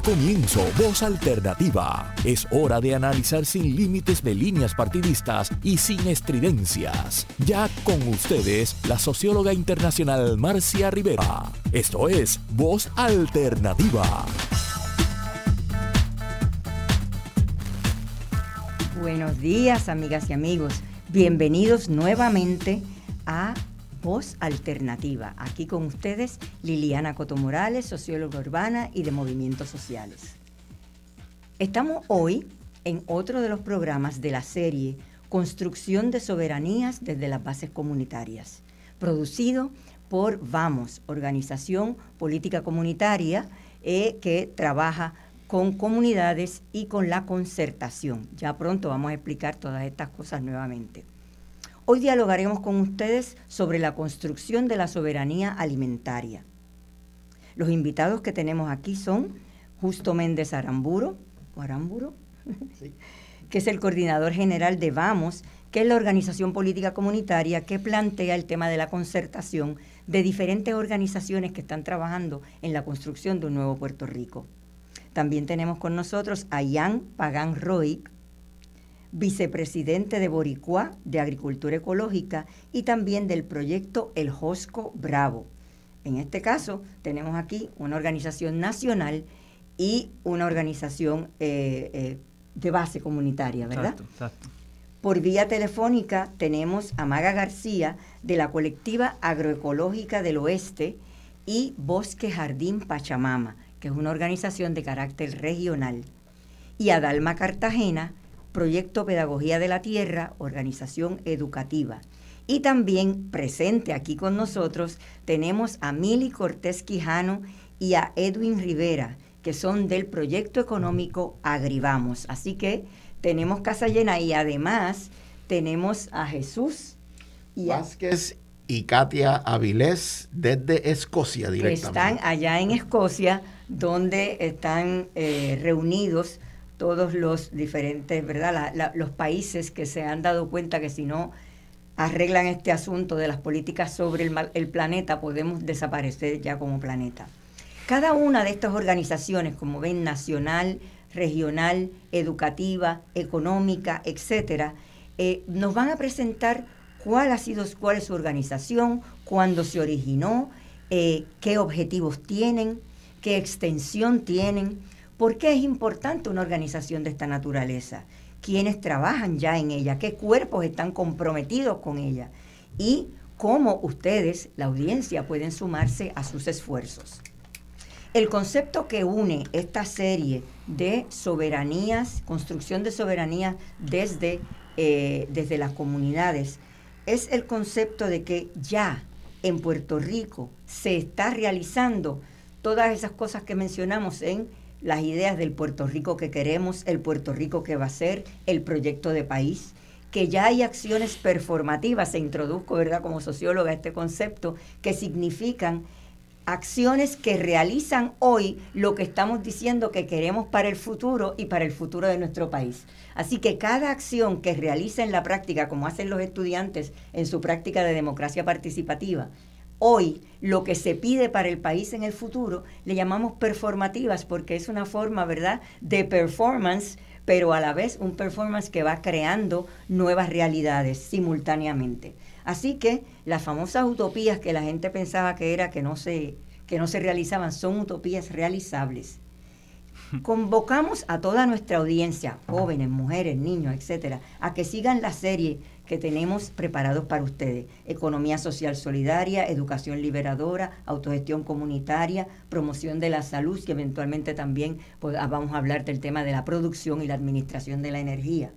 Comienzo Voz Alternativa. Es hora de analizar sin límites de líneas partidistas y sin estridencias. Ya con ustedes, la socióloga internacional Marcia Rivera. Esto es Voz Alternativa. Buenos días, amigas y amigos. Bienvenidos nuevamente a Voz Alternativa. Aquí con ustedes Liliana Coto Morales, socióloga urbana y de movimientos sociales. Estamos hoy en otro de los programas de la serie Construcción de Soberanías desde las Bases Comunitarias, producido por Vamos, Organización Política Comunitaria eh, que trabaja con comunidades y con la concertación. Ya pronto vamos a explicar todas estas cosas nuevamente. Hoy dialogaremos con ustedes sobre la construcción de la soberanía alimentaria. Los invitados que tenemos aquí son Justo Méndez Aramburo, Aramburo, que es el coordinador general de Vamos, que es la organización política comunitaria que plantea el tema de la concertación de diferentes organizaciones que están trabajando en la construcción de un nuevo Puerto Rico. También tenemos con nosotros a Jan Pagan Roy, vicepresidente de Boricua de Agricultura Ecológica y también del proyecto El Josco Bravo. En este caso, tenemos aquí una organización nacional y una organización eh, eh, de base comunitaria, ¿verdad? Exacto, Por vía telefónica tenemos a Maga García de la colectiva agroecológica del Oeste y Bosque Jardín Pachamama, que es una organización de carácter regional, y a Dalma Cartagena Proyecto Pedagogía de la Tierra, organización educativa. Y también presente aquí con nosotros tenemos a Mili Cortés Quijano y a Edwin Rivera, que son del proyecto económico Agrivamos. Así que tenemos casa llena y además tenemos a Jesús y Vázquez y Katia Avilés desde Escocia directamente. Están allá en Escocia, donde están eh, reunidos todos los diferentes, ¿verdad? los países que se han dado cuenta que si no arreglan este asunto de las políticas sobre el, planeta, podemos desaparecer ya como planeta. Cada una de estas organizaciones, como ven, nacional, regional, educativa, económica, etcétera, eh, nos van a presentar cuál ha sido, es su organización, cuándo se originó, eh, qué objetivos tienen, qué extensión tienen, ¿Por qué es importante una organización de esta naturaleza? ¿Quiénes trabajan ya en ella? ¿Qué cuerpos están comprometidos con ella? Y cómo ustedes, la audiencia, pueden sumarse a sus esfuerzos. El concepto que une esta serie de soberanías, construcción de soberanía desde, eh, desde las comunidades, es el concepto de que ya en Puerto Rico se está realizando todas esas cosas que mencionamos en las ideas del Puerto Rico que queremos, el Puerto Rico que va a ser, el proyecto de país, que ya hay acciones performativas, se introduzco, ¿verdad?, como socióloga este concepto, que significan acciones que realizan hoy lo que estamos diciendo que queremos para el futuro y para el futuro de nuestro país. Así que cada acción que realiza en la práctica, como hacen los estudiantes en su práctica de democracia participativa, hoy lo que se pide para el país en el futuro, le llamamos performativas porque es una forma, ¿verdad?, de performance, pero a la vez un performance que va creando nuevas realidades simultáneamente. Así que las famosas utopías que la gente pensaba que era que no se que no se realizaban son utopías realizables. Convocamos a toda nuestra audiencia, jóvenes, mujeres, niños, etcétera, a que sigan la serie que tenemos preparados para ustedes. Economía social solidaria, educación liberadora, autogestión comunitaria, promoción de la salud, que eventualmente también pues, ah, vamos a hablar del tema de la producción y la administración de la energía.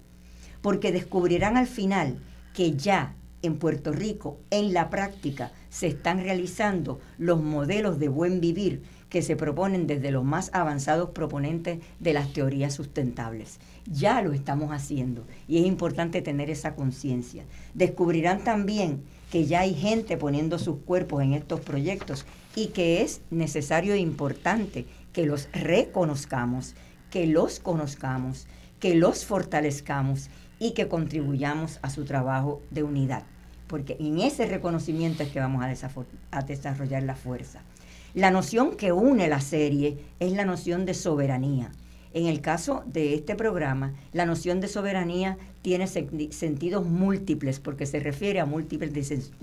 Porque descubrirán al final que ya en Puerto Rico, en la práctica, se están realizando los modelos de buen vivir que se proponen desde los más avanzados proponentes de las teorías sustentables. Ya lo estamos haciendo y es importante tener esa conciencia. Descubrirán también que ya hay gente poniendo sus cuerpos en estos proyectos y que es necesario e importante que los reconozcamos, que los conozcamos, que los fortalezcamos y que contribuyamos a su trabajo de unidad, porque en ese reconocimiento es que vamos a, desarrollar la fuerza. La noción que une la serie es la noción de soberanía. En el caso de este programa, la noción de soberanía tiene sentidos múltiples porque se refiere a múltiples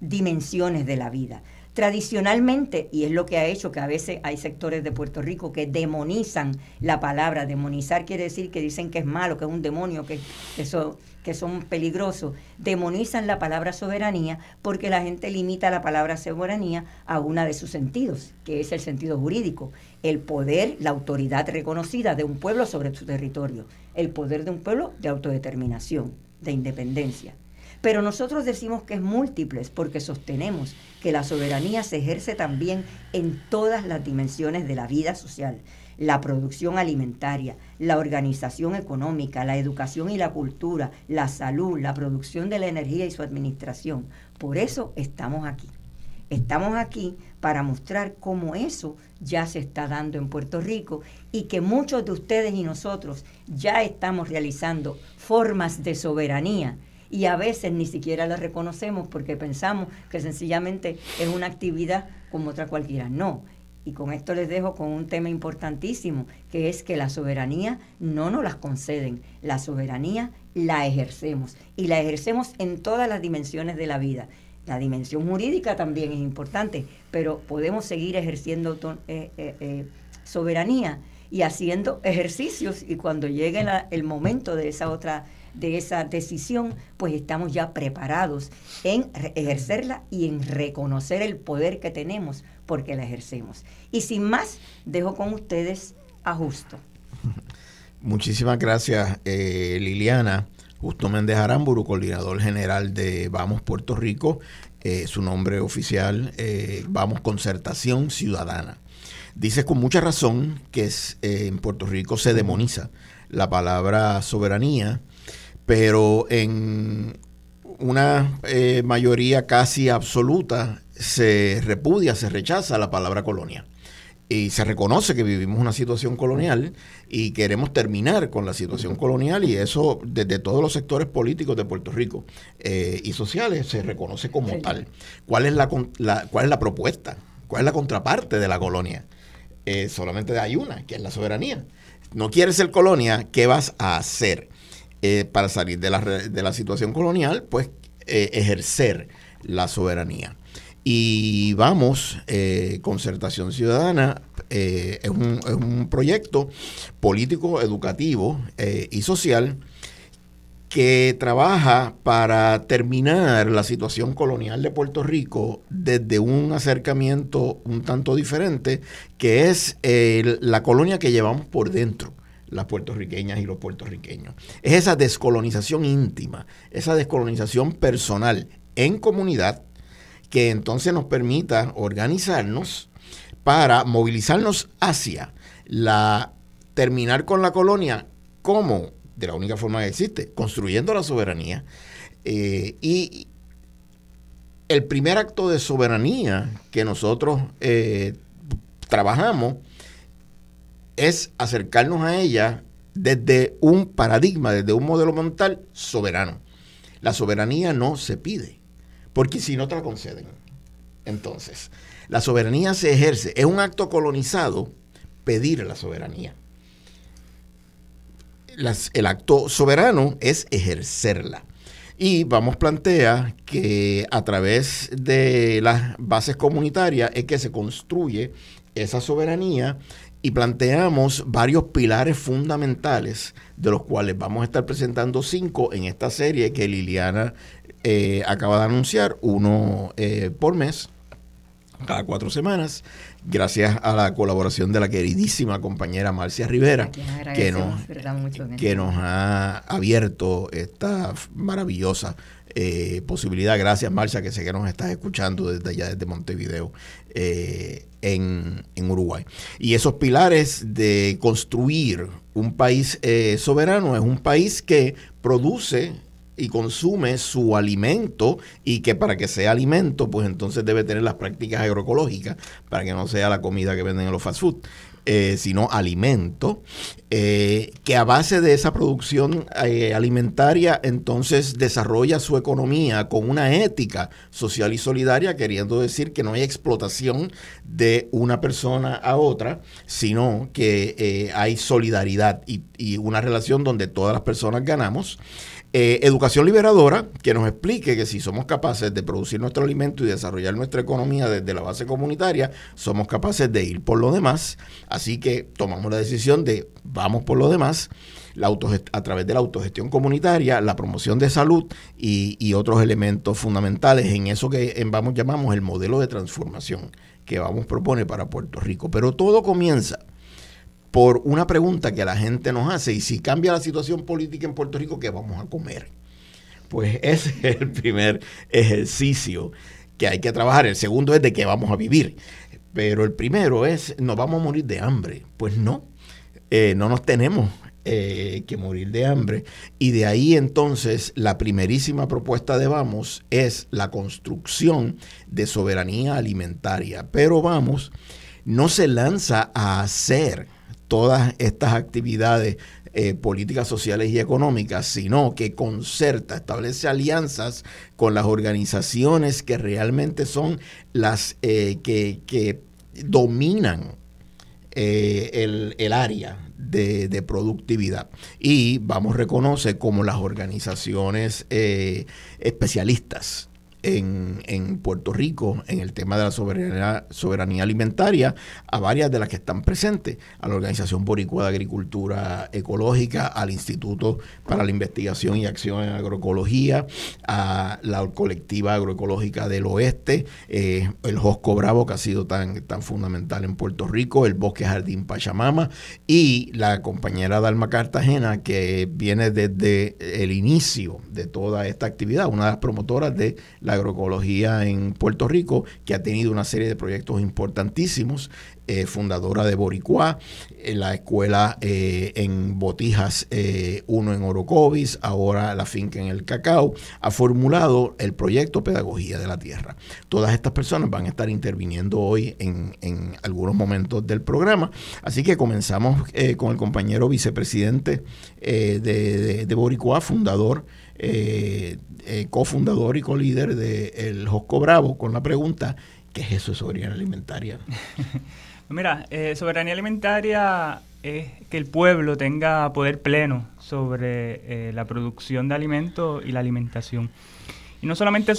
dimensiones de la vida. Tradicionalmente, y es lo que ha hecho que a veces hay sectores de Puerto Rico que demonizan la palabra, demonizar quiere decir que dicen que es malo, que es un demonio, que, eso, que son peligrosos, demonizan la palabra soberanía porque la gente limita la palabra soberanía a una de sus sentidos, que es el sentido jurídico, el poder, la autoridad reconocida de un pueblo sobre su territorio, el poder de un pueblo de autodeterminación, de independencia. Pero nosotros decimos que es múltiples porque sostenemos que la soberanía se ejerce también en todas las dimensiones de la vida social, la producción alimentaria, la organización económica, la educación y la cultura, la salud, la producción de la energía y su administración. Por eso estamos aquí. Estamos aquí para mostrar cómo eso ya se está dando en Puerto Rico y que muchos de ustedes y nosotros ya estamos realizando formas de soberanía y a veces ni siquiera la reconocemos porque pensamos que sencillamente es una actividad como otra cualquiera. No. Y con esto les dejo con un tema importantísimo, que es que la soberanía no nos las conceden, la soberanía la ejercemos y la ejercemos en todas las dimensiones de la vida. La dimensión jurídica también es importante, pero podemos seguir ejerciendo eh, eh, eh, soberanía y haciendo ejercicios y cuando llegue el momento de esa otra de esa decisión, pues estamos ya preparados en ejercerla y en reconocer el poder que tenemos porque la ejercemos. Y sin más, dejo con ustedes a Justo. Muchísimas gracias, eh, Liliana. Justo Méndez Aramburu, coordinador general de Vamos Puerto Rico, eh, su nombre oficial, eh, Vamos Concertación Ciudadana. Dice con mucha razón que en Puerto Rico se demoniza la palabra soberanía pero en una eh, mayoría casi absoluta se repudia, se rechaza la palabra colonia. Y se reconoce que vivimos una situación colonial y queremos terminar con la situación colonial y eso desde todos los sectores políticos de Puerto Rico eh, y sociales se reconoce como tal. ¿Cuál es la, ¿Cuál es la propuesta? ¿Cuál es la contraparte de la colonia? Eh, solamente hay una, que es la soberanía. No quieres ser colonia, ¿qué vas a hacer? Eh, para salir de la, de la, situación colonial, pues eh, ejercer la soberanía. Y vamos, eh, Concertación Ciudadana es un, es, un, proyecto político, educativo y social que trabaja para terminar la situación colonial de Puerto Rico desde un acercamiento un tanto diferente, que es la colonia que llevamos por dentro las puertorriqueñas y los puertorriqueños. Es esa descolonización íntima, esa descolonización personal en comunidad que entonces nos permita organizarnos para movilizarnos hacia la terminar con la colonia como de la única forma que existe, construyendo la soberanía. Eh, y el primer acto de soberanía que nosotros eh, trabajamos es acercarnos a ella desde un paradigma, desde un modelo mental soberano. La soberanía no se pide, porque si no te la conceden. Entonces, la soberanía se ejerce. Es un acto colonizado pedir la soberanía. el acto soberano es ejercerla. Y vamos plantea que a través de las bases comunitarias es que se construye esa soberanía y planteamos varios pilares fundamentales, de los cuales vamos a estar presentando cinco en esta serie que Liliana eh, acaba de anunciar, uno eh, por mes, cada cuatro semanas, gracias a la colaboración de la queridísima compañera Marcia Rivera, que nos, que nos ha abierto esta maravillosa eh, posibilidad. Gracias, Marcia, que sé que nos estás escuchando desde allá, desde Montevideo, eh, en, Uruguay. Y esos pilares de construir un país eh, soberano es un país que produce y consume su alimento y que para que sea alimento, pues entonces debe tener las prácticas agroecológicas para que no sea la comida que venden en los fast food. Eh, sino alimento, eh, que a base de esa producción eh, alimentaria entonces desarrolla su economía con una ética social y solidaria, queriendo decir que no hay explotación de una persona a otra, sino que hay solidaridad y, y una relación donde todas las personas ganamos. Eh, educación liberadora, que nos explique que si somos capaces de producir nuestro alimento y desarrollar nuestra economía desde la base comunitaria, somos capaces de ir por lo demás. Así que tomamos la decisión de vamos por lo demás. A través de la autogestión comunitaria, la promoción de salud y, otros elementos fundamentales en eso que en Vamos llamamos el modelo de transformación que Vamos propone para Puerto Rico. Pero todo comienza por una pregunta que la gente nos hace, y si cambia la situación política en Puerto Rico, ¿qué vamos a comer? Pues ese es el primer ejercicio que hay que trabajar. El segundo es de qué vamos a vivir. Pero el primero es, ¿nos vamos a morir de hambre? Pues no, eh, no nos tenemos eh, que morir de hambre. Y de ahí entonces la primerísima propuesta de Vamos es la construcción de soberanía alimentaria. Pero Vamos no se lanza a hacer todas estas actividades eh, políticas sociales y económicas, sino que concerta, establece alianzas con las organizaciones que realmente son las eh, que, dominan eh, el, área de, de, productividad. Y vamos, reconoce como las organizaciones especialistas en, Puerto Rico en el tema de la soberanía, soberanía, alimentaria a varias de las que están presentes, a la Organización Boricua de Agricultura Ecológica, al Instituto para la Investigación y Acción en Agroecología, a la colectiva agroecológica del Oeste, eh, el Josco Bravo que ha sido tan, tan fundamental en Puerto Rico, el Bosque Jardín Pachamama y la compañera Dalma Cartagena que viene desde el inicio de toda esta actividad, una de las promotoras de la agroecología en Puerto Rico, que ha tenido una serie de proyectos importantísimos eh, fundadora de Boricua, eh, la escuela eh, en Botijas, uno en Orocovis, ahora la finca en el Cacao, ha formulado el proyecto Pedagogía de la Tierra. Todas estas personas van a estar interviniendo hoy en, algunos momentos del programa, así que comenzamos con el compañero vicepresidente de, de, Boricua, fundador. Cofundador y colíder de el Josco Bravo con la pregunta ¿qué es eso de soberanía alimentaria? Mira, eh, soberanía alimentaria es que el pueblo tenga poder pleno sobre eh, la producción de alimentos y la alimentación. Y no solamente,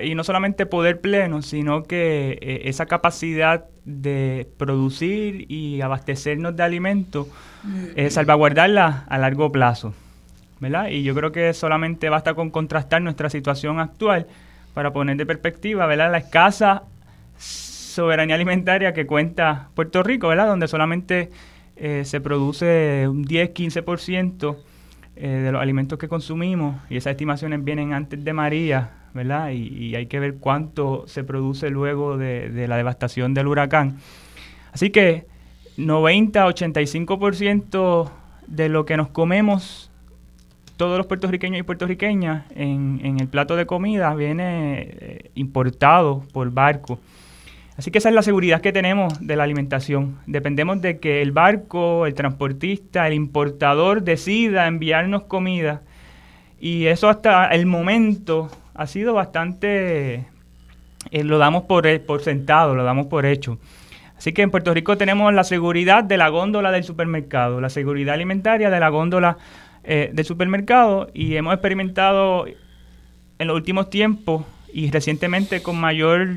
y no solamente poder pleno, sino que eh, esa capacidad de producir y abastecernos de alimentos, mm. salvaguardarla a largo plazo. ¿Verdad? Y yo creo que solamente basta con contrastar nuestra situación actual para poner de perspectiva ¿verdad? la escasa soberanía alimentaria que cuenta Puerto Rico, ¿verdad? Donde solamente eh, se produce un 10-15% eh, de los alimentos que consumimos y esas estimaciones vienen antes de María, ¿verdad? Y, hay que ver cuánto se produce luego de, la devastación del huracán. Así que 90-85% de lo que nos comemos todos los puertorriqueños y puertorriqueñas en, en el plato de comida viene eh, importado por barco. Así que esa es la seguridad que tenemos de la alimentación. Dependemos de que el barco, el transportista, el importador decida enviarnos comida. Y eso hasta el momento ha sido bastante, eh, lo damos por, eh, por sentado, lo damos por hecho. Así que en Puerto Rico tenemos la seguridad de la góndola del supermercado, la seguridad alimentaria de la góndola eh, del supermercado y hemos experimentado en los últimos tiempos y recientemente con mayor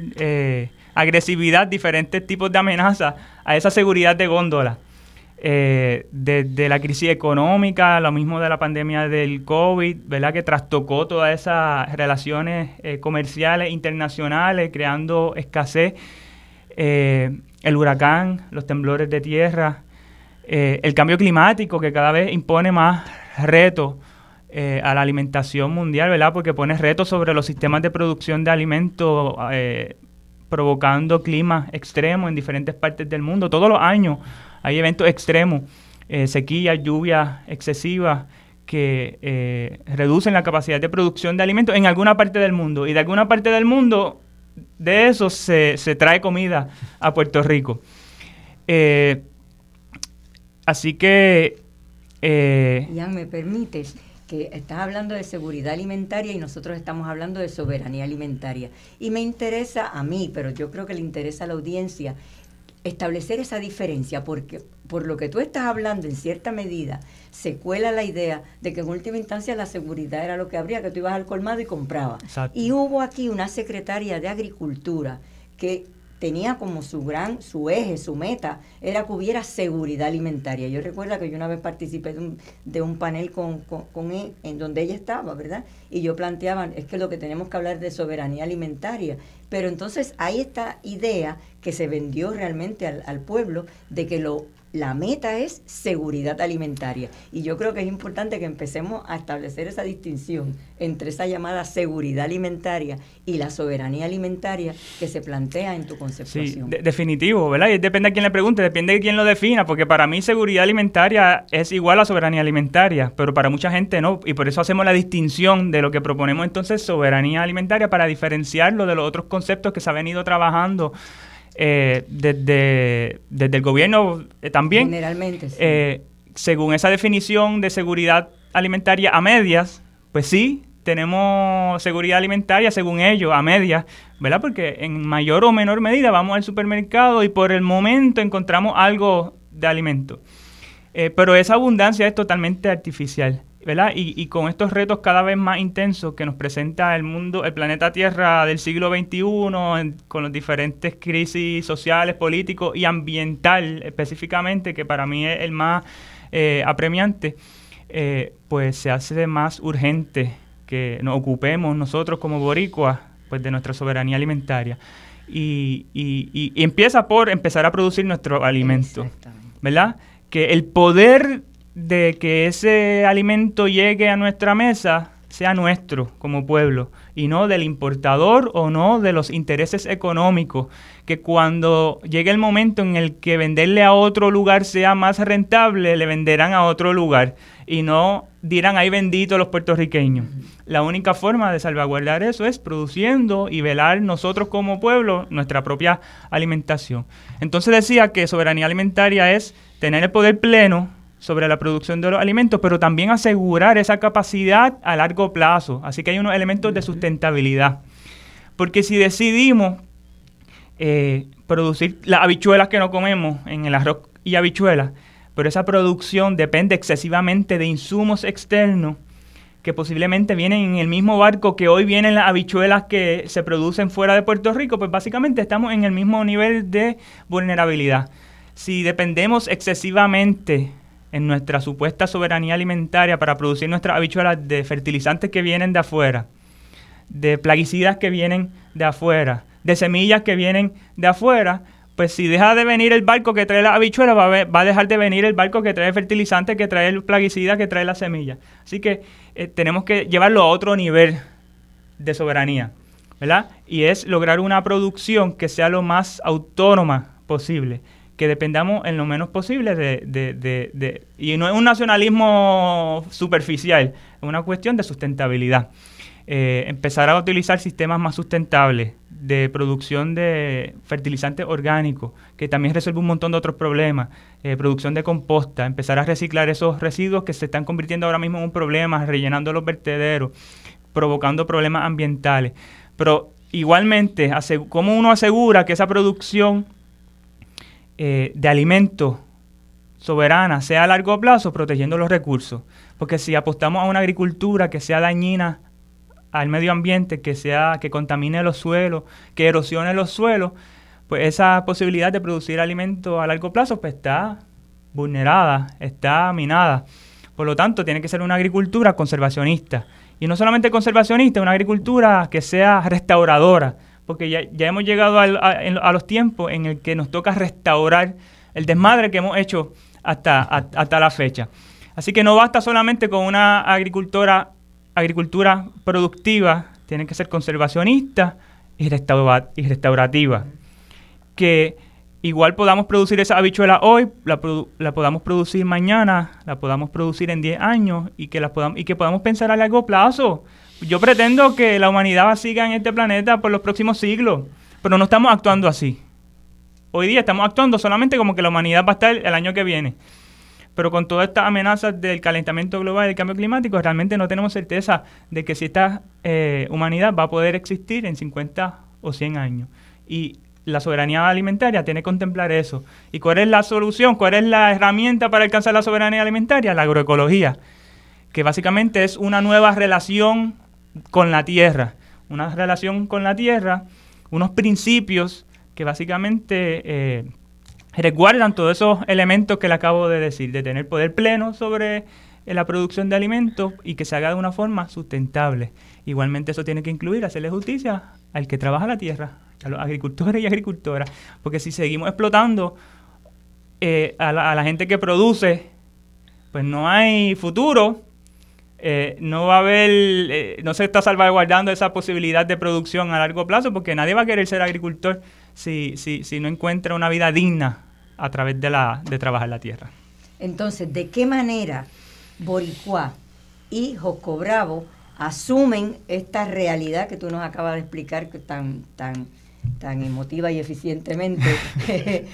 agresividad, diferentes tipos de amenazas a esa seguridad de góndola. Eh, desde la crisis económica, lo mismo de la pandemia del COVID, ¿verdad? Que trastocó todas esas relaciones eh, comerciales internacionales, creando escasez, eh, el huracán, los temblores de tierra, el cambio climático que cada vez impone más retos a la alimentación mundial, ¿verdad? Porque pone retos sobre los sistemas de producción de alimentos provocando climas extremos en diferentes partes del mundo. Todos los años hay eventos extremos, eh, sequías, lluvias excesivas que eh, reducen la capacidad de producción de alimentos en alguna parte del mundo. Y de alguna parte del mundo, de eso se, trae comida a Puerto Rico. Eh, así que... Eh, Ian, ¿me permites? que estás hablando de seguridad alimentaria y nosotros estamos hablando de soberanía alimentaria. Y me interesa a mí, pero yo creo que le interesa a la audiencia, establecer esa diferencia, porque por lo que tú estás hablando, en cierta medida, se cuela la idea de que en última instancia la seguridad era lo que habría, que tú ibas al colmado y comprabas. Y hubo aquí una secretaria de Agricultura que tenía como su gran, su eje, su meta, era que hubiera seguridad alimentaria. Yo recuerdo que yo una vez participé de un, de un panel con, con, él, en donde ella estaba, ¿verdad? Y yo planteaba, es que lo que tenemos que hablar de soberanía alimentaria. Pero entonces hay esta idea que se vendió realmente al, al pueblo de que lo la meta es seguridad alimentaria. Y yo creo que es importante que empecemos a establecer esa distinción entre esa llamada seguridad alimentaria y la soberanía alimentaria que se plantea en tu concepción. Sí, definitivo, ¿verdad? Y depende de quién le pregunte, depende de quién lo defina, porque para mí seguridad alimentaria es igual a soberanía alimentaria, pero para mucha gente no. Y por eso hacemos la distinción de lo que proponemos entonces soberanía alimentaria para diferenciarlo de los otros conceptos que se ha venido trabajando eh, desde, desde, el gobierno eh, también. Generalmente. Eh, según esa definición de seguridad alimentaria a medias, pues sí, tenemos seguridad alimentaria según ellos, a medias, ¿verdad? Porque en mayor o menor medida vamos al supermercado y por el momento encontramos algo de alimento. pero esa abundancia es totalmente artificial. ¿Verdad? Y, con estos retos cada vez más intensos que nos presenta el mundo, el planeta Tierra del siglo XXI, con las diferentes crisis sociales, políticos y ambiental específicamente, que para mí es el más eh, apremiante, eh, pues se hace más urgente que nos ocupemos nosotros como boricuas pues, de nuestra soberanía alimentaria. Y, y, y empieza por empezar a producir nuestro alimento, ¿verdad? Que el poder de que ese alimento llegue a nuestra mesa sea nuestro como pueblo y no del importador o no de los intereses económicos, que cuando llegue el momento en el que venderle a otro lugar sea más rentable, le venderán a otro lugar y no dirán, ahí bendito los puertorriqueños. La única forma de salvaguardar eso es produciendo y velar nosotros como pueblo nuestra propia alimentación. Entonces decía que soberanía alimentaria es tener el poder pleno sobre la producción de los alimentos, pero también asegurar esa capacidad a largo plazo. Así que hay unos elementos de sustentabilidad. Porque si decidimos eh, producir las habichuelas que no comemos en el arroz y habichuelas, pero esa producción depende excesivamente de insumos externos que posiblemente vienen en el mismo barco que hoy vienen las habichuelas que se producen fuera de Puerto Rico, pues básicamente estamos en el mismo nivel de vulnerabilidad. Si dependemos excesivamente en nuestra supuesta soberanía alimentaria para producir nuestras habichuelas de fertilizantes que vienen de afuera, de plaguicidas que vienen de afuera, de semillas que vienen de afuera, pues si deja de venir el barco que trae las habichuelas, va a, dejar de venir el barco que trae el fertilizante, que trae el plaguicida, que trae la semilla. Así que eh, tenemos que llevarlo a otro nivel de soberanía, ¿verdad? Y es lograr una producción que sea lo más autónoma posible que dependamos en lo menos posible de, de, de, y no es un nacionalismo superficial, es una cuestión de sustentabilidad. Eh, empezar a utilizar sistemas más sustentables de producción de fertilizantes orgánicos, que también resuelve un montón de otros problemas, eh, producción de composta, empezar a reciclar esos residuos que se están convirtiendo ahora mismo en un problema, rellenando los vertederos, provocando problemas ambientales. Pero igualmente, ¿cómo uno asegura que esa producción eh, de alimentos soberana sea a largo plazo, protegiendo los recursos. Porque si apostamos a una agricultura que sea dañina al medio ambiente, que sea que contamine los suelos, que erosione los suelos, pues esa posibilidad de producir alimentos a largo plazo pues está vulnerada, está minada. Por lo tanto, tiene que ser una agricultura conservacionista. Y no solamente conservacionista, una agricultura que sea restauradora, porque ya, hemos llegado a, los tiempos en el que nos toca restaurar el desmadre que hemos hecho hasta, hasta la fecha. Así que no basta solamente con una agricultura, productiva, tiene que ser conservacionista y, restaurativa. Que igual podamos producir esa habichuela hoy, la, la, podamos producir mañana, la podamos producir en 10 años y que, la podamos, y que podamos pensar a largo plazo. Yo pretendo que la humanidad siga en este planeta por los próximos siglos, pero no estamos actuando así. Hoy día estamos actuando solamente como que la humanidad va a estar el año que viene. pero con todas estas amenazas del calentamiento global y del cambio climático, realmente no tenemos certeza de que si esta eh, humanidad va a poder existir en 50 o 100 años. Y la soberanía alimentaria tiene que contemplar eso. ¿Y cuál es la solución? ¿Cuál es la herramienta para alcanzar la soberanía alimentaria? La agroecología, que básicamente es una nueva relación con la tierra, una relación con la tierra, unos principios que básicamente eh, resguardan todos esos elementos que le acabo de decir, de tener poder pleno sobre eh, la producción de alimentos y que se haga de una forma sustentable. Igualmente eso tiene que incluir hacerle justicia al que trabaja la tierra, a los agricultores y agricultoras, porque si seguimos explotando eh, a, la, gente que produce, pues no hay futuro, eh, no va a haber, no se está salvaguardando esa posibilidad de producción a largo plazo, porque nadie va a querer ser agricultor si, si, si no encuentra una vida digna a través de, la, de trabajar la tierra. Entonces, ¿de qué manera Boricua y Josco Bravo asumen esta realidad que tú nos acabas de explicar que tan, tan, tan emotiva y eficientemente,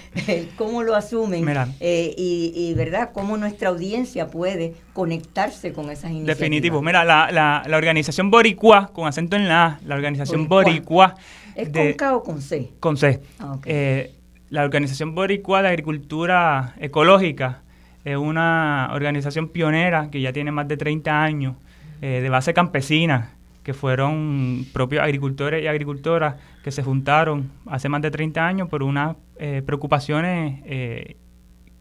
cómo lo asumen eh, y, y, verdad cómo nuestra audiencia puede conectarse con esas iniciativas. Definitivo. Mira, la, la, la organización Boricua, con acento en la A, la organización Boricua. ¿Es con K o con C? Con C. Ah, eh, la Organización Boricua de Agricultura Ecológica es una organización pionera que ya tiene más de 30 años, eh, de base campesina, que fueron propios agricultores y agricultoras que se juntaron hace más de 30 años por unas eh, preocupaciones eh,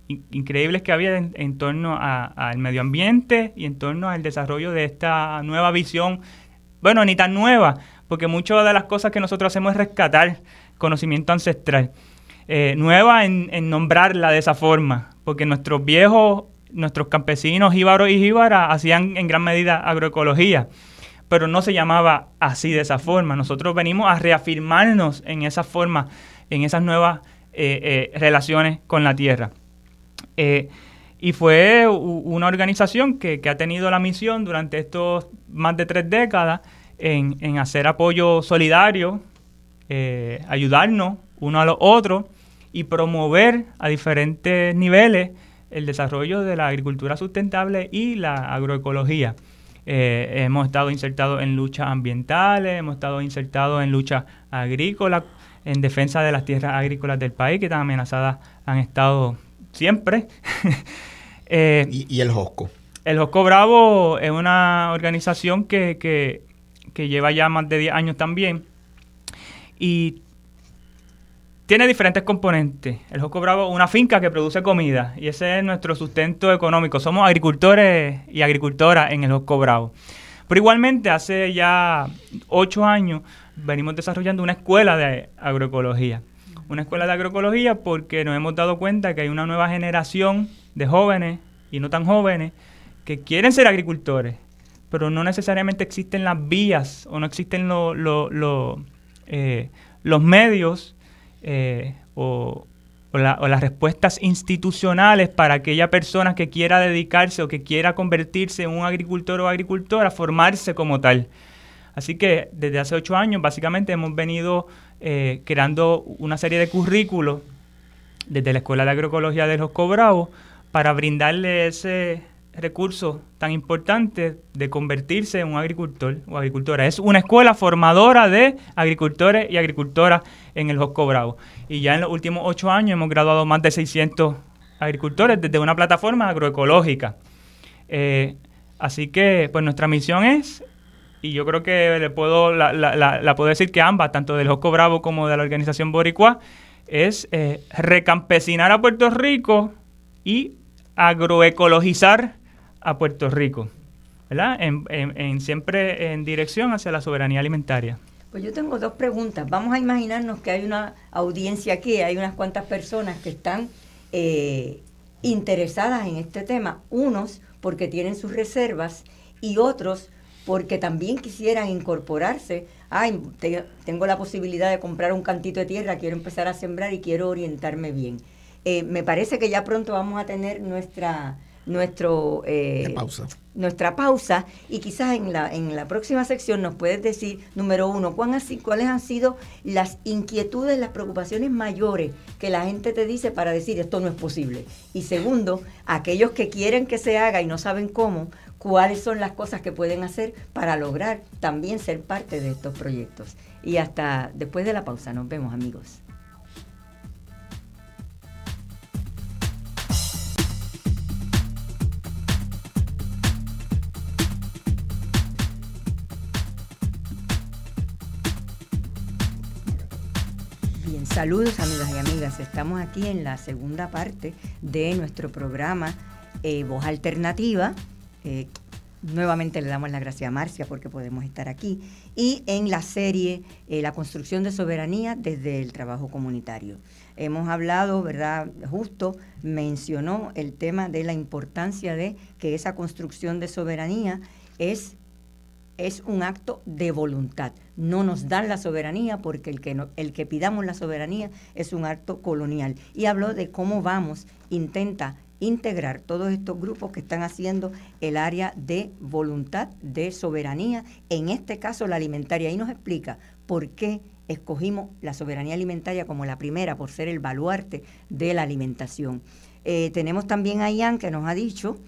increíbles que había en, torno al medio ambiente y en torno al desarrollo de esta nueva visión, bueno, ni tan nueva, porque muchas de las cosas que nosotros hacemos es rescatar conocimiento ancestral. Eh, nueva en, nombrarla de esa forma, porque nuestros viejos, nuestros campesinos jíbaros y jíbaras hacían en gran medida agroecología, pero no se llamaba así de esa forma. Nosotros venimos a reafirmarnos en esa forma, en esas nuevas eh, eh, relaciones con la tierra. y fue una organización que, ha tenido la misión durante estos más de tres décadas en, en hacer apoyo solidario, ayudarnos uno a los otros y promover a diferentes niveles el desarrollo de la agricultura sustentable y la agroecología. Eh, hemos estado insertados en luchas ambientales, hemos estado insertados en luchas agrícolas, en defensa de las tierras agrícolas del país, que tan amenazadas han estado siempre. Eh, ¿Y, el Josco? El Josco Bravo es una organización que, que, que lleva ya más de 10 años también. Y tiene diferentes componentes. El Josco Bravo una finca que produce comida y ese es nuestro sustento económico. Somos agricultores y agricultoras en el Josco Bravo. Pero igualmente hace ya ocho años venimos desarrollando una escuela de agroecología. Una escuela de agroecología porque nos hemos dado cuenta que hay una nueva generación de jóvenes y no tan jóvenes que quieren ser agricultores, pero no necesariamente existen las vías o no existen eh, los medios eh, o, las respuestas institucionales para aquella persona que quiera dedicarse o que quiera convertirse en un agricultor o agricultora, formarse como tal. Así que desde hace ocho años básicamente hemos venido eh, creando una serie de currículos desde la Escuela de Agroecología de los Cobrados para brindarle ese recurso tan importante de convertirse en un agricultor o agricultora. Es una escuela formadora de agricultores y agricultoras en el Josco Bravo. Y ya en los últimos ocho años hemos graduado más de 600 agricultores desde una plataforma agroecológica. Eh, así que, pues nuestra misión es, y yo creo que le puedo, la, puedo decir que ambas, tanto del Josco Bravo como de la organización Boricua, es eh, recampesinar a Puerto Rico y agroecologizar a Puerto Rico, ¿verdad? En, siempre en dirección hacia la soberanía alimentaria. Pues yo tengo dos preguntas. Vamos a imaginarnos que hay una audiencia aquí, hay unas cuantas personas que están eh, interesadas en este tema, unos porque tienen sus reservas y otros porque también quisieran incorporarse. Ay, tengo la posibilidad de comprar un cantito de tierra, quiero empezar a sembrar y quiero orientarme bien. Eh, me parece que ya pronto vamos a tener nuestra nuestro eh, pausa. nuestra pausa y quizás en la, en la próxima sección nos puedes decir, número uno, cuáles han sido las inquietudes, las preocupaciones mayores que la gente te dice para decir esto no es posible. Y segundo, aquellos que quieren que se haga y no saben cómo, cuáles son las cosas que pueden hacer para lograr también ser parte de estos proyectos. Y hasta después de la pausa, nos vemos amigos. Saludos amigas y amigas, estamos aquí en la segunda parte de nuestro programa eh, Voz Alternativa. Eh, nuevamente le damos la gracias a Marcia porque podemos estar aquí. Y en la serie eh, La construcción de soberanía desde el trabajo comunitario. Hemos hablado, ¿verdad? Justo mencionó el tema de la importancia de que esa construcción de soberanía es es un acto de voluntad. No nos dan la soberanía porque el que, el que pidamos la soberanía es un acto colonial. Y habló de cómo vamos, intenta integrar todos estos grupos que están haciendo el área de voluntad, de soberanía, en este caso la alimentaria. Y nos explica por qué escogimos la soberanía alimentaria como la primera, por ser el baluarte de la alimentación. Eh, tenemos también a Ian que nos ha dicho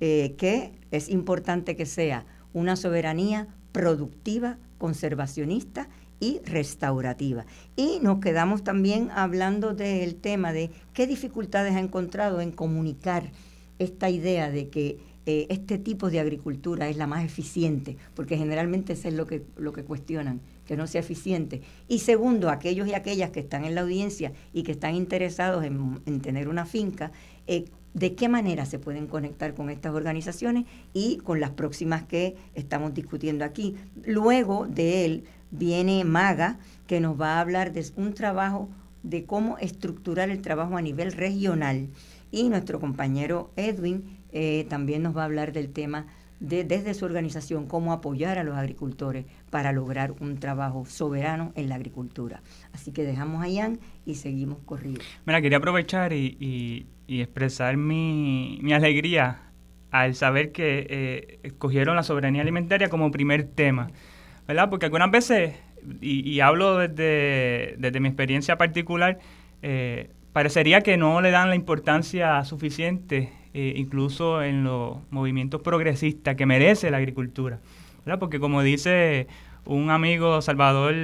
eh, que es importante que sea una soberanía productiva, conservacionista y restaurativa. Y nos quedamos también hablando del tema de qué dificultades ha encontrado en comunicar esta idea de que eh, este tipo de agricultura es la más eficiente, porque generalmente eso es lo que, lo que cuestionan, que no sea eficiente. Y segundo, aquellos y aquellas que están en la audiencia y que están interesados en, tener una finca, eh, de qué manera se pueden conectar con estas organizaciones y con las próximas que estamos discutiendo aquí. Luego de él viene Maga, que nos va a hablar de un trabajo de cómo estructurar el trabajo a nivel regional. Y nuestro compañero Edwin eh, también nos va a hablar del tema de, desde su organización, cómo apoyar a los agricultores para lograr un trabajo soberano en la agricultura. Así que dejamos a Ian y seguimos corriendo. Mira, quería aprovechar y, expresar mi, alegría al saber que eh, escogieron la soberanía alimentaria como primer tema, ¿verdad? Porque algunas veces, y, hablo desde, desde, mi experiencia particular, eh, parecería que no le dan la importancia suficiente, eh, incluso en los movimientos progresistas que merece la agricultura. ¿verdad? Porque como dice un amigo Salvador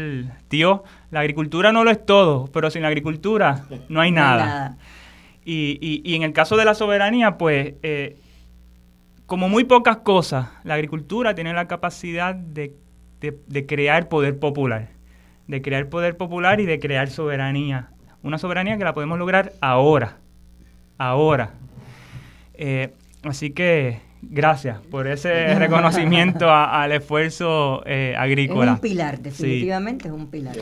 Tío, la agricultura no lo es todo, pero sin la agricultura no hay nada. Y, y, en el caso de la soberanía, pues, eh, como muy pocas cosas, la agricultura tiene la capacidad de, de, crear poder popular, de crear poder popular y de crear soberanía. Una soberanía que la podemos lograr ahora, ahora. Eh, así que Gracias por ese reconocimiento al esfuerzo eh, agrícola. Es un pilar, definitivamente es un pilar.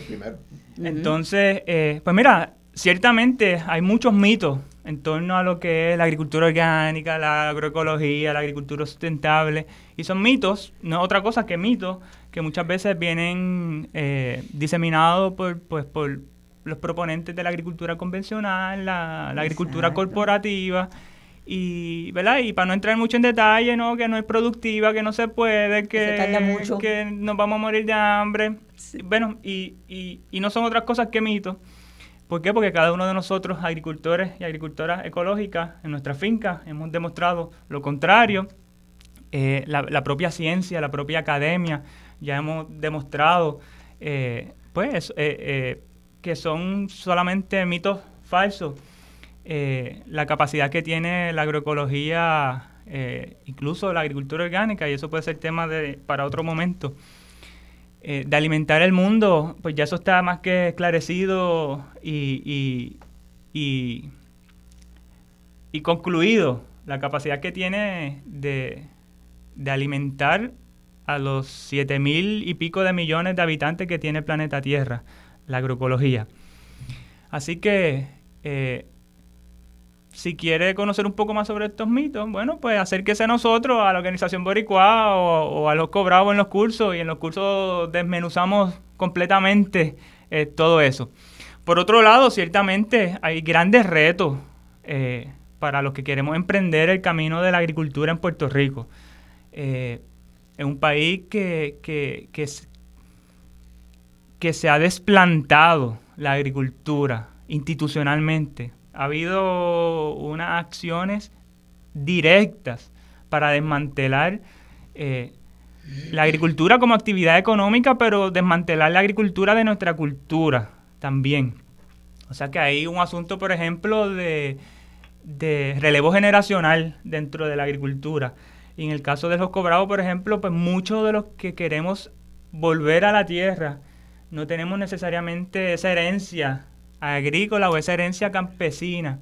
Entonces, eh, pues mira, ciertamente hay muchos mitos en torno a lo que es la agricultura orgánica, la agroecología, la agricultura sustentable. Y son mitos, no otra cosa que mitos, que muchas veces vienen eh, diseminados por, pues, por los proponentes de la agricultura convencional, la, agricultura corporativa y, ¿verdad? y para no entrar mucho en detalle, ¿no? que no es productiva, que no se puede, que, que nos vamos a morir de hambre. Bueno, y, y, y, no son otras cosas que mitos. ¿Por qué? Porque cada uno de nosotros, agricultores y agricultoras ecológicas, en nuestra finca, hemos demostrado lo contrario. Eh, la, propia ciencia, la propia academia, ya hemos demostrado, eh, pues, eh, que son solamente mitos falsos eh, la capacidad que tiene la agroecología, eh, incluso la agricultura orgánica, y eso puede ser tema de, para otro momento, eh, de alimentar el mundo, pues ya eso está más que esclarecido y, y, y, concluido. La capacidad que tiene de, de alimentar a los siete mil y pico de millones de habitantes que tiene el planeta Tierra, la agroecología. Así que si quiere conocer un poco más sobre estos mitos, bueno, pues acérquese a nosotros, a la organización Boricua o, a los cobrados en los cursos y en los cursos desmenuzamos completamente eh, todo eso. Por otro lado, ciertamente hay grandes retos eh, para los que queremos emprender el camino de la agricultura en Puerto Rico. Eh, es un país que, que, que, se ha desplantado la agricultura institucionalmente. Ha habido unas acciones directas para desmantelar eh, la agricultura como actividad económica, pero desmantelar la agricultura de nuestra cultura también. O sea que hay un asunto, por ejemplo, de, de relevo generacional dentro de la agricultura. Y en el caso de los cobrados, por ejemplo, pues muchos de los que queremos volver a la tierra no tenemos necesariamente esa herencia agrícola o esa herencia campesina,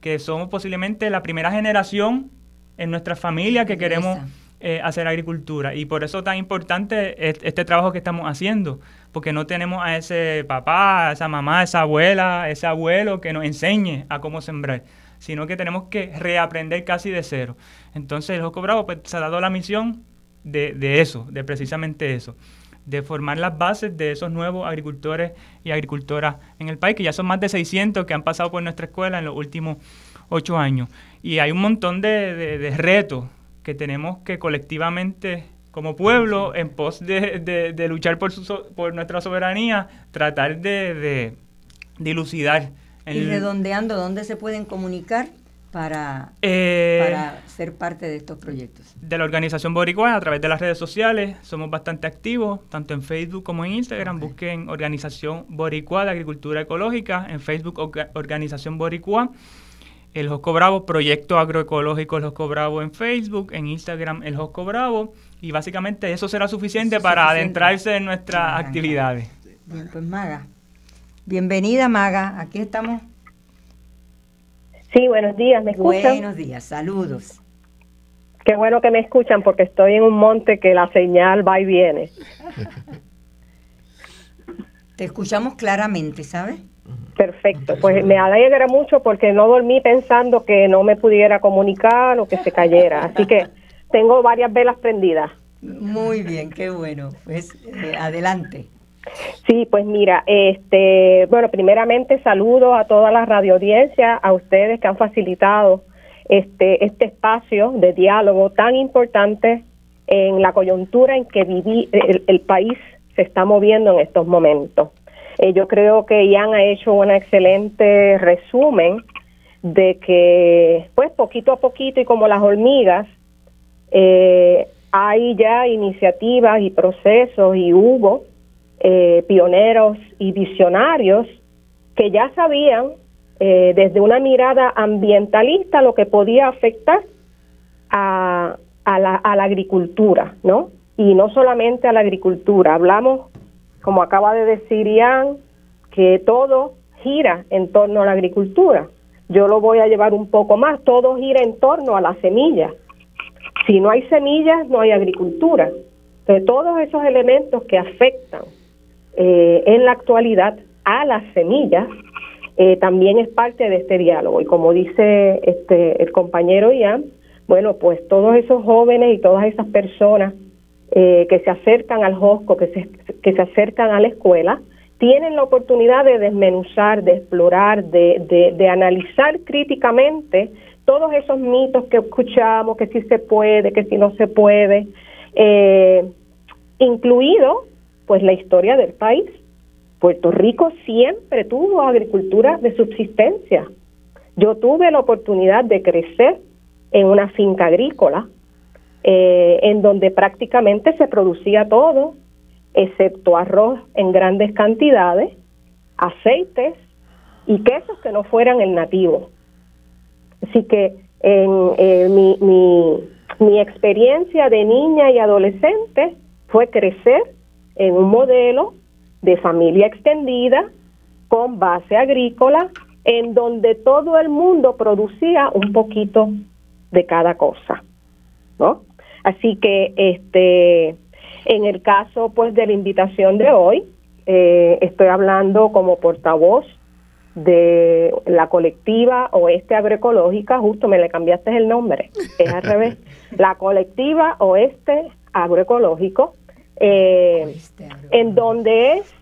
que somos posiblemente la primera generación en nuestra familia que queremos eh, hacer agricultura. Y por eso es tan importante este trabajo que estamos haciendo, porque no tenemos a ese papá, a esa mamá, a esa abuela, a ese abuelo que nos enseñe a cómo sembrar sino que tenemos que reaprender casi de cero. Entonces el Josco Bravo pues, se ha dado la misión de, eso, de precisamente eso, de formar las bases de esos nuevos agricultores y agricultoras en el país, que ya son más de 600 que han pasado por nuestra escuela en los últimos ocho años. Y hay un montón de, retos que tenemos que colectivamente como pueblo, en pos de, luchar por, por nuestra soberanía, tratar de, dilucidar y redondeando, ¿dónde se pueden comunicar para, eh, para ser parte de estos proyectos? De la organización Boricua, a través de las redes sociales, somos bastante activos, tanto en Facebook como en Instagram. Busquen Organización Boricua de Agricultura Ecológica, en Facebook Organización Boricua. El Josco Bravo, Proyecto Agroecológico El Josco Bravo en Facebook, en Instagram El Josco Bravo, y básicamente eso será suficiente para adentrarse en nuestras actividades. Bien, pues Maga, Bienvenida, Maga. Aquí estamos. Sí, buenos días, ¿me escuchan? Buenos días, saludos. Qué bueno que me escuchan porque estoy en un monte que la señal va y viene. Te escuchamos claramente, ¿sabes? Perfecto, pues me alegra mucho porque no dormí pensando que no me pudiera comunicar o que se cayera, así que tengo varias velas prendidas. Muy bien, qué bueno. Pues eh, adelante. Sí, pues mira, este, bueno, primeramente saludo a toda la radioaudiencia, a ustedes que han facilitado este este espacio de diálogo tan importante en la coyuntura en que viví, el, país se está moviendo en estos momentos. Eh, yo creo que Ian ha hecho un excelente resumen de que, pues, poquito a poquito y como las hormigas, eh, hay ya iniciativas y procesos y hubo eh, pioneros y visionarios que ya sabían eh, desde una mirada ambientalista lo que podía afectar a, la, a la agricultura, ¿no? Y no solamente a la agricultura, hablamos, como acaba de decir Ian, que todo gira en torno a la agricultura. Yo lo voy a llevar un poco más, todo gira en torno a la semilla. Si no hay semillas, no hay agricultura. Entonces, todos esos elementos que afectan eh, en la actualidad a las semillas eh, también es parte de este diálogo. Y como dice este, el compañero Ian, bueno, pues todos esos jóvenes y todas esas personas eh, que se acercan al HOSCO, que se, que se acercan a la escuela, tienen la oportunidad de desmenuzar, de explorar, de, de, analizar críticamente todos esos mitos que escuchamos, que si se puede, que si no se puede, eh, incluido pues la historia del país. Puerto Rico siempre tuvo agricultura de subsistencia. Yo tuve la oportunidad de crecer en una finca agrícola eh, en donde prácticamente se producía todo, excepto arroz en grandes cantidades, aceites y quesos que no fueran el nativo. Así que en eh, mi, mi, mi experiencia de niña y adolescente fue crecer en un modelo de familia extendida con base agrícola en donde todo el mundo producía un poquito de cada cosa, ¿no? Así que este en el caso pues de la invitación de hoy eh, estoy hablando como portavoz de la colectiva Oeste Agroecológica, justo me le cambiaste el nombre, es al revés, la colectiva Oeste Agroecológico, eh, en donde es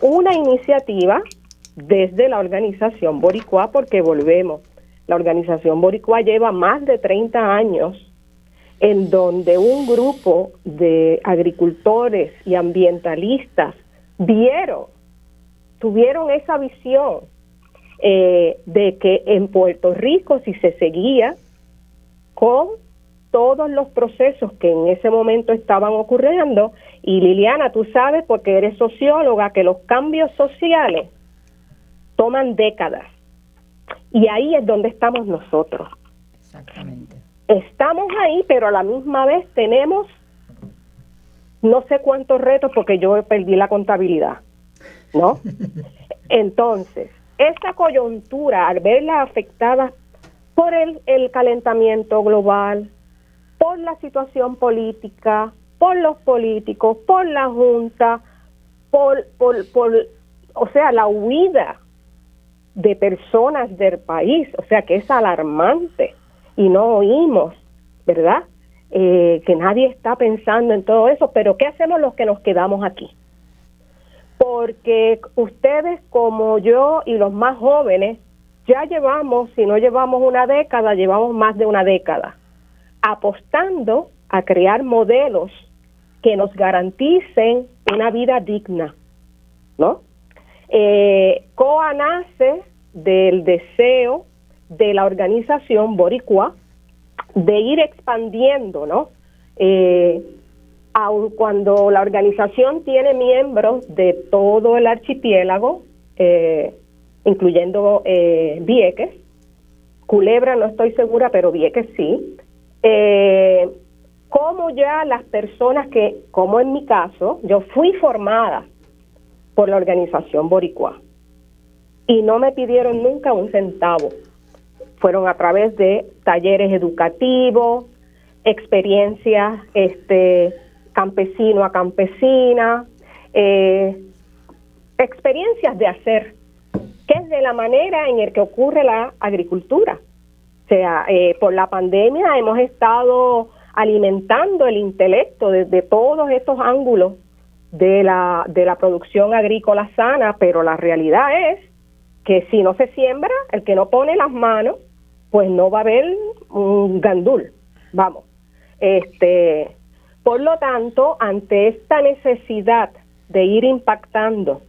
una iniciativa desde la organización Boricua, porque volvemos, la organización Boricua lleva más de 30 años en donde un grupo de agricultores y ambientalistas vieron, tuvieron esa visión eh, de que en Puerto Rico si se seguía con todos los procesos que en ese momento estaban ocurriendo, y Liliana, tú sabes, porque eres socióloga, que los cambios sociales toman décadas. Y ahí es donde estamos nosotros. Exactamente. Estamos ahí, pero a la misma vez tenemos no sé cuántos retos porque yo perdí la contabilidad, ¿no? Entonces, esa coyuntura, al verla afectada por el, el calentamiento global, por la situación política, por los políticos, por la Junta, por, por, por, o sea, la huida de personas del país, o sea que es alarmante y no oímos, ¿verdad? Eh, que nadie está pensando en todo eso, pero ¿qué hacemos los que nos quedamos aquí? Porque ustedes como yo y los más jóvenes ya llevamos, si no llevamos una década, llevamos más de una década, apostando a crear modelos que nos garanticen una vida digna, ¿no? Eh, COA nace del deseo de la organización Boricua de ir expandiendo, ¿no? Eh, aun cuando la organización tiene miembros de todo el archipiélago, eh, incluyendo eh, Vieques, Culebra no estoy segura, pero Vieques sí, eh, como ya las personas que, como en mi caso, yo fui formada por la organización Boricua y no me pidieron nunca un centavo. Fueron a través de talleres educativos, experiencias este, campesino a campesina, eh, experiencias de hacer, que es de la manera en el que ocurre la agricultura. O sea, eh, por la pandemia hemos estado alimentando el intelecto desde todos estos ángulos de la, de la producción agrícola sana, pero la realidad es que si no se siembra, el que no pone las manos, pues no va a haber un gandul, vamos. Este, por lo tanto, ante esta necesidad de ir impactando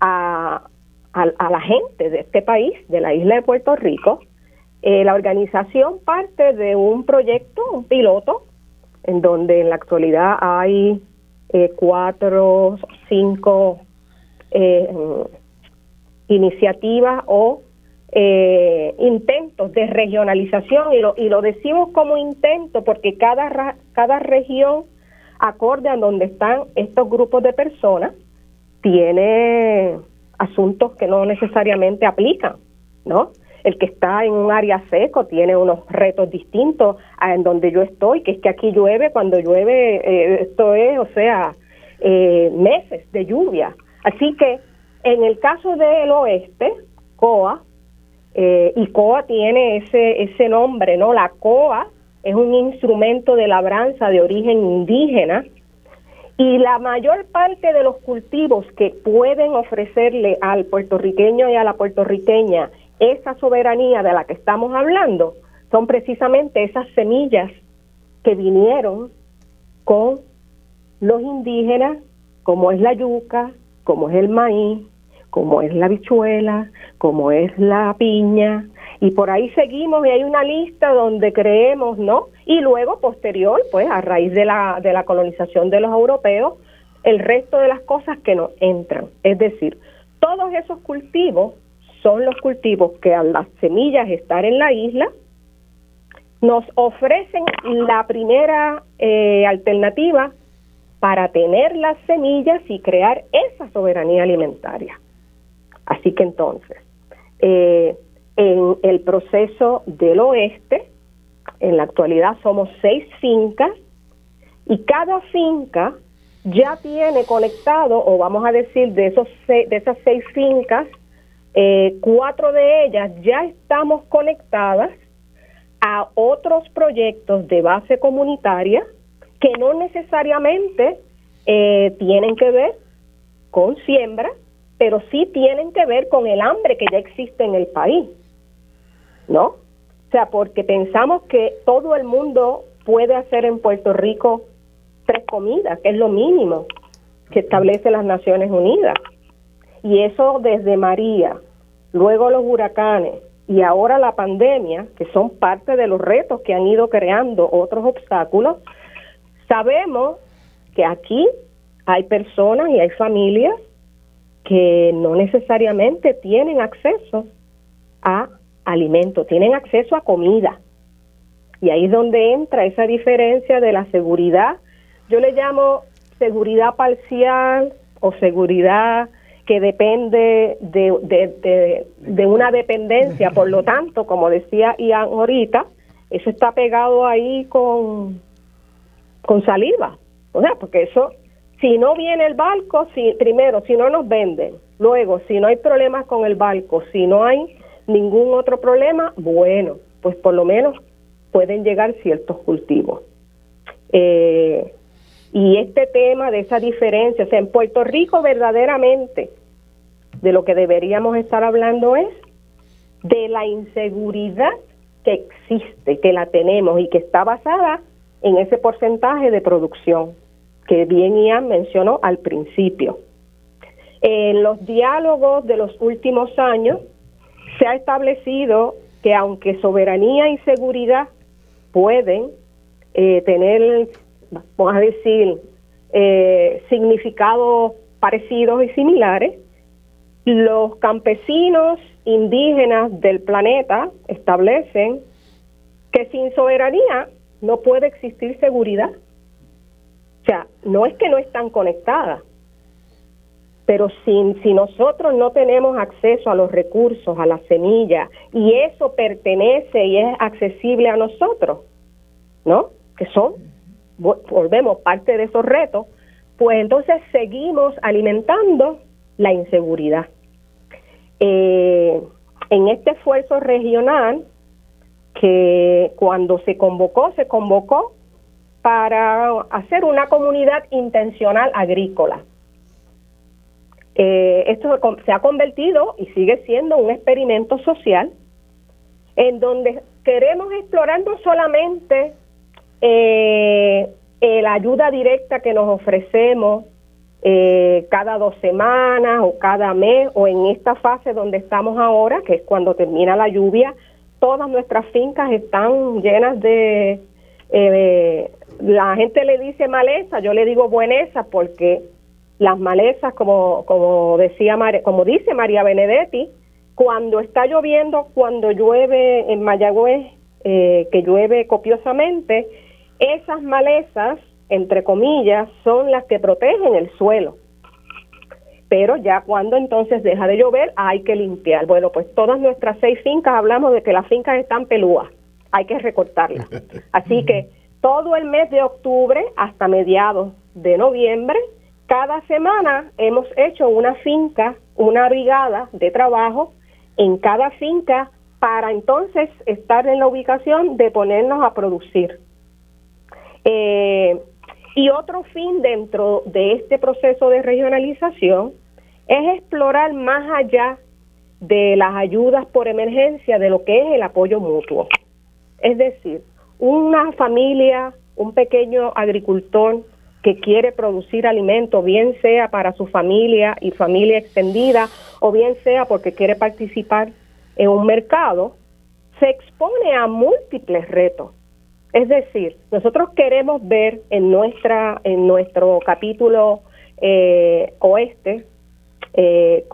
a, a, la gente de este país, de la isla de Puerto Rico, eh, la organización parte de un proyecto, un piloto, en donde en la actualidad hay eh, cuatro, cinco eh, iniciativas o eh, intentos de regionalización y lo, y lo decimos como intento porque cada, cada región acorde a donde están estos grupos de personas tiene asuntos que no necesariamente aplican, ¿no? El que está en un área seco tiene unos retos distintos a en donde yo estoy, que es que aquí llueve, cuando llueve, eh, esto es, o sea, eh, meses de lluvia. Así que en el caso del oeste, COA, eh, y COA tiene ese, ese nombre, ¿no? La COA es un instrumento de labranza de origen indígena y la mayor parte de los cultivos que pueden ofrecerle al puertorriqueño y a la puertorriqueña esa soberanía de la que estamos hablando son precisamente esas semillas que vinieron con los indígenas, como es la yuca, como es el maíz, como es la bichuela, como es la piña, y por ahí seguimos y hay una lista donde creemos, ¿no? Y luego, posterior, pues a raíz de la, de la colonización de los europeos, el resto de las cosas que nos entran. Es decir, todos esos cultivos son los cultivos que a las semillas estar en la isla, nos ofrecen la primera eh, alternativa para tener las semillas y crear esa soberanía alimentaria. Así que entonces, eh, en el proceso del oeste, en la actualidad somos seis fincas y cada finca ya tiene conectado, o vamos a decir, de, esos de esas seis fincas, eh, cuatro de ellas ya estamos conectadas a otros proyectos de base comunitaria que no necesariamente eh, tienen que ver con siembra, pero sí tienen que ver con el hambre que ya existe en el país. ¿no? O sea, porque pensamos que todo el mundo puede hacer en Puerto Rico tres comidas, que es lo mínimo que establece las Naciones Unidas. Y eso desde María, luego los huracanes y ahora la pandemia, que son parte de los retos que han ido creando otros obstáculos, sabemos que aquí hay personas y hay familias que no necesariamente tienen acceso a alimento, tienen acceso a comida. Y ahí es donde entra esa diferencia de la seguridad. Yo le llamo seguridad parcial o seguridad que depende de, de, una dependencia. Por lo tanto, como decía Ian ahorita, eso está pegado ahí con, con saliva. O sea, porque eso, si no viene el barco, si, primero, si no nos venden, luego, si no hay problemas con el barco, si no hay ningún otro problema, bueno, pues por lo menos pueden llegar ciertos cultivos. Eh, y este tema de esa diferencia, o sea, en Puerto Rico verdaderamente de lo que deberíamos estar hablando es de la inseguridad que existe, que la tenemos y que está basada en ese porcentaje de producción que bien Ian mencionó al principio. En los diálogos de los últimos años se ha establecido que aunque soberanía y seguridad pueden eh, tener vamos a decir, eh, significados parecidos y similares, los campesinos indígenas del planeta establecen que sin soberanía no puede existir seguridad. O sea, no es que no están conectadas, pero sin, si nosotros no tenemos acceso a los recursos, a la semilla, y eso pertenece y es accesible a nosotros, ¿no? Que son volvemos parte de esos retos, pues entonces seguimos alimentando la inseguridad. Eh, en este esfuerzo regional, que cuando se convocó, se convocó para hacer una comunidad intencional agrícola. Eh, esto se ha convertido y sigue siendo un experimento social en donde queremos explorar no solamente eh, la ayuda directa que nos ofrecemos eh, cada dos semanas o cada mes o en esta fase donde estamos ahora, que es cuando termina la lluvia, todas nuestras fincas están llenas de, eh, la gente le dice maleza, yo le digo bueneza porque las malezas, como, como decía como dice María Benedetti, cuando está lloviendo, cuando llueve en Mayagüez, eh, que llueve copiosamente, esas malezas, entre comillas, son las que protegen el suelo. Pero ya cuando entonces deja de llover, hay que limpiar. Bueno, pues todas nuestras seis fincas hablamos de que las fincas están pelúas, hay que recortarlas. Así que todo el mes de octubre hasta mediados de noviembre, cada semana hemos hecho una finca, una brigada de trabajo en cada finca para entonces estar en la ubicación de ponernos a producir. Eh, y otro fin dentro de este proceso de regionalización es explorar más allá de las ayudas por emergencia de lo que es el apoyo mutuo. Es decir, una familia, un pequeño agricultor que quiere producir alimento, bien sea para su familia y familia extendida, o bien sea porque quiere participar en un mercado, se expone a múltiples retos es decir, nosotros queremos ver en nuestra en nuestro capítulo eh, oeste, eh,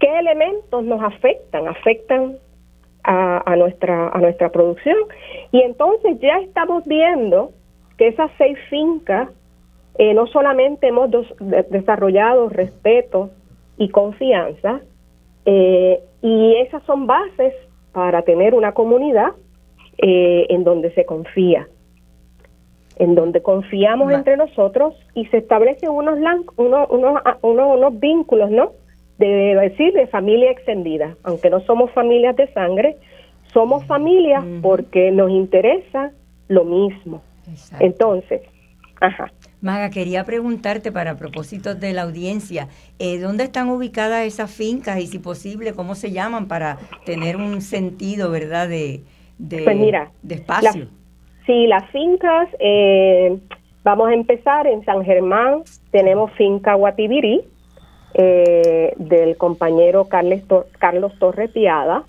qué elementos nos afectan, afectan a, nuestra a nuestra producción. Y entonces ya estamos viendo que esas seis fincas eh, no solamente hemos desarrollado respeto y confianza eh, y esas son bases para tener una comunidad eh, en donde se confía, en donde confiamos entre nosotros y se establecen unos, unos, ah, unos, unos, vínculos, ¿no? De, decir, de familia extendida, aunque no somos familias de sangre, somos familias porque nos interesa lo mismo. Entonces, ajá. Maga, quería preguntarte para propósitos de la audiencia, eh, ¿dónde están ubicadas esas fincas y si posible, cómo se llaman para tener un sentido, verdad, de, de, pues mira, de espacio? sí, las fincas, eh, vamos a empezar en San Germán, tenemos finca Guatibirí, eh, del compañero Carlos, Carlos Torre Piada,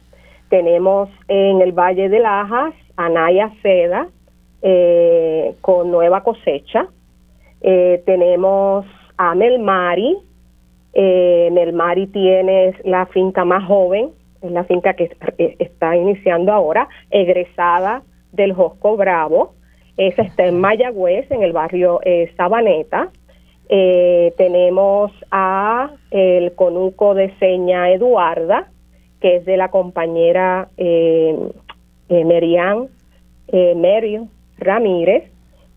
tenemos en el Valle de Lajas, Anaya Seda, con nueva cosecha, eh, tenemos a Melmari. Eh, Melmari tiene la finca más joven, es la finca que eh, está iniciando ahora, egresada del Josco Bravo. Esa está en Mayagüez, en el barrio eh, Sabaneta. tenemos a el conuco de seña Eduarda, que es de la compañera eh, Merian Merio Ramírez.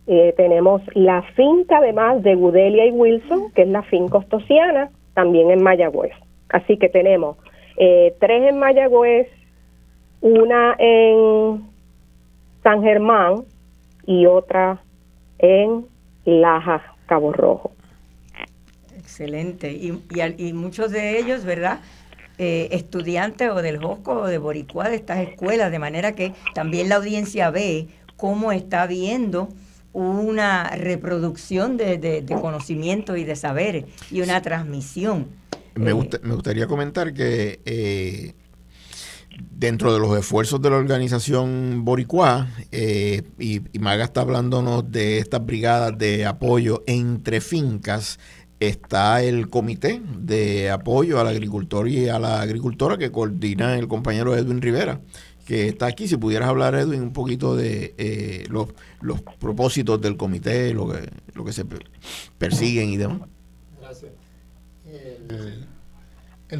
Eh, tenemos la finca además de Gudelia y Wilson, que es la finca ostosiana, también en Mayagüez. Así que tenemos eh, tres en Mayagüez, una en San Germán y otra en Laja, Cabo Rojo. Excelente. Y, y, muchos de ellos, ¿verdad? Eh, estudiantes o del Josco o de Boricua de estas escuelas, de manera que también la audiencia ve cómo está viendo una reproducción de, conocimiento y de saberes y una transmisión. Me, eh, me gustaría comentar que eh, dentro de los esfuerzos de la organización Boricua, eh, y, Maga está hablándonos de estas brigadas de apoyo entre fincas, está el comité de apoyo al agricultor y a la agricultora que coordina el compañero Edwin Rivera que está aquí. Si pudieras hablar, Edwin, un poquito de eh, los, los, propósitos del comité, lo que, lo que se persiguen y demás. Gracias. El,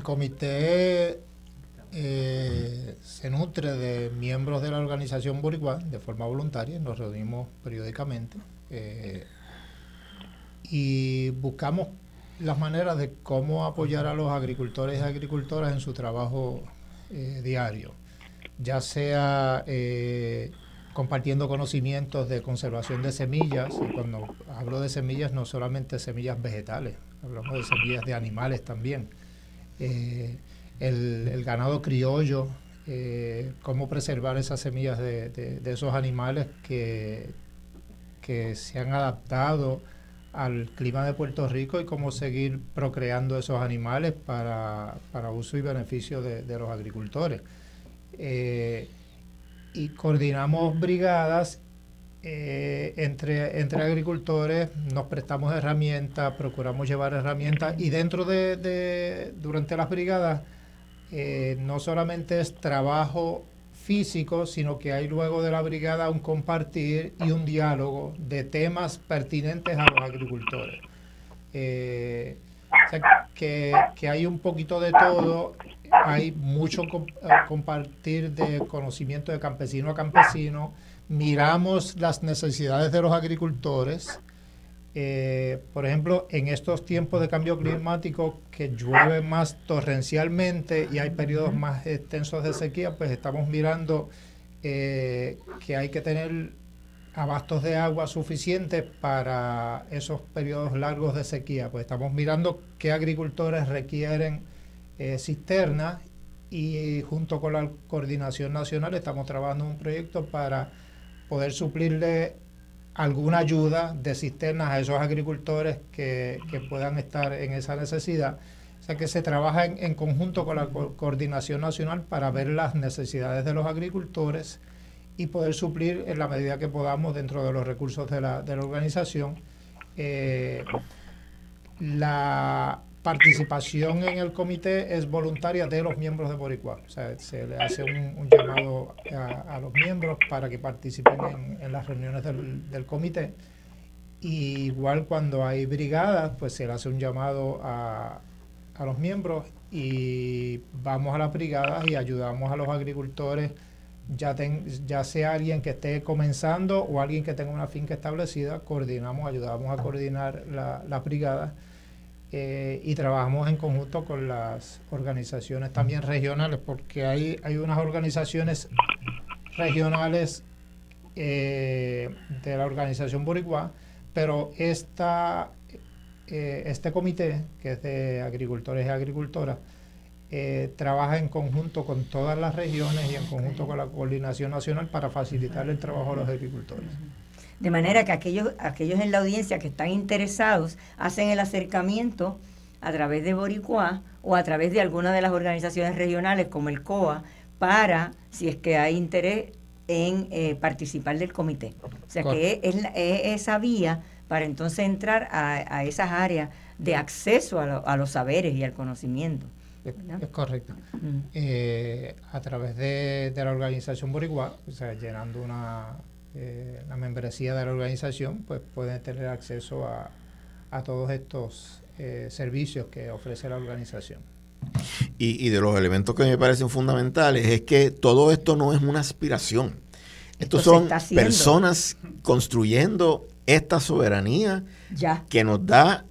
comité eh, se nutre de miembros de la organización Boricua de forma voluntaria, nos reunimos periódicamente eh, y buscamos las maneras de cómo apoyar a los agricultores y agricultoras en su trabajo diario ya sea eh, compartiendo conocimientos de conservación de semillas, y cuando hablo de semillas no solamente semillas vegetales, hablamos de semillas de animales también. Eh, el, ganado criollo, eh, cómo preservar esas semillas de, esos animales que, que se han adaptado al clima de Puerto Rico y cómo seguir procreando esos animales para, uso y beneficio de los agricultores. Eh, y coordinamos brigadas eh, entre, entre agricultores, nos prestamos herramientas, procuramos llevar herramientas y dentro de, durante las brigadas eh, no solamente es trabajo físico, sino que hay luego de la brigada un compartir y un diálogo de temas pertinentes a los agricultores. o sea, que, que hay un poquito de todo hay mucho eh, compartir de conocimiento de campesino a campesino, miramos las necesidades de los agricultores. Eh, por ejemplo, en estos tiempos de cambio climático que llueve más torrencialmente y hay periodos más extensos de sequía, pues estamos mirando eh, que hay que tener abastos de agua suficientes para esos periodos largos de sequía. Pues estamos mirando qué agricultores requieren eh, cisternas y junto con la coordinación nacional estamos trabajando en un proyecto para poder suplirle alguna ayuda de cisternas a esos agricultores que, puedan estar en esa necesidad. O sea que se trabaja en, conjunto con la coordinación nacional para ver las necesidades de los agricultores y poder suplir en la medida que podamos dentro de los recursos de la, de la organización. Eh, la participación en el comité es voluntaria de los miembros de Boricua. O sea, se le hace un, llamado a, los miembros para que participen en, las reuniones del, comité. igual cuando hay brigadas, pues se le hace un llamado a, los miembros y vamos a las brigadas y ayudamos a los agricultores, ya, sea alguien que esté comenzando o alguien que tenga una finca establecida, coordinamos, ayudamos a coordinar la, las brigadas eh, y trabajamos en conjunto con las organizaciones también regionales, porque hay, hay unas organizaciones regionales eh, de la organización Boricua, pero esta, eh, este comité, que es de agricultores y agricultoras, eh, trabaja en conjunto con todas las regiones y en conjunto con la coordinación nacional para facilitar el trabajo a los agricultores. De manera que aquellos, aquellos en la audiencia que están interesados hacen el acercamiento a través de Boricua o a través de alguna de las organizaciones regionales como el COA para, si es que hay interés, en eh, participar del comité. O sea que es, esa vía para entonces entrar a, esas áreas de acceso a, los saberes y al conocimiento. Es, correcto. Eh, a través de, la organización Boricua, o sea, llenando una eh, la membresía de la organización, pues pueden tener acceso a, a todos estos eh, servicios que ofrece la organización. Y, de los elementos que me parecen fundamentales es que todo esto no es una aspiración. Estos son personas construyendo esta soberanía que nos da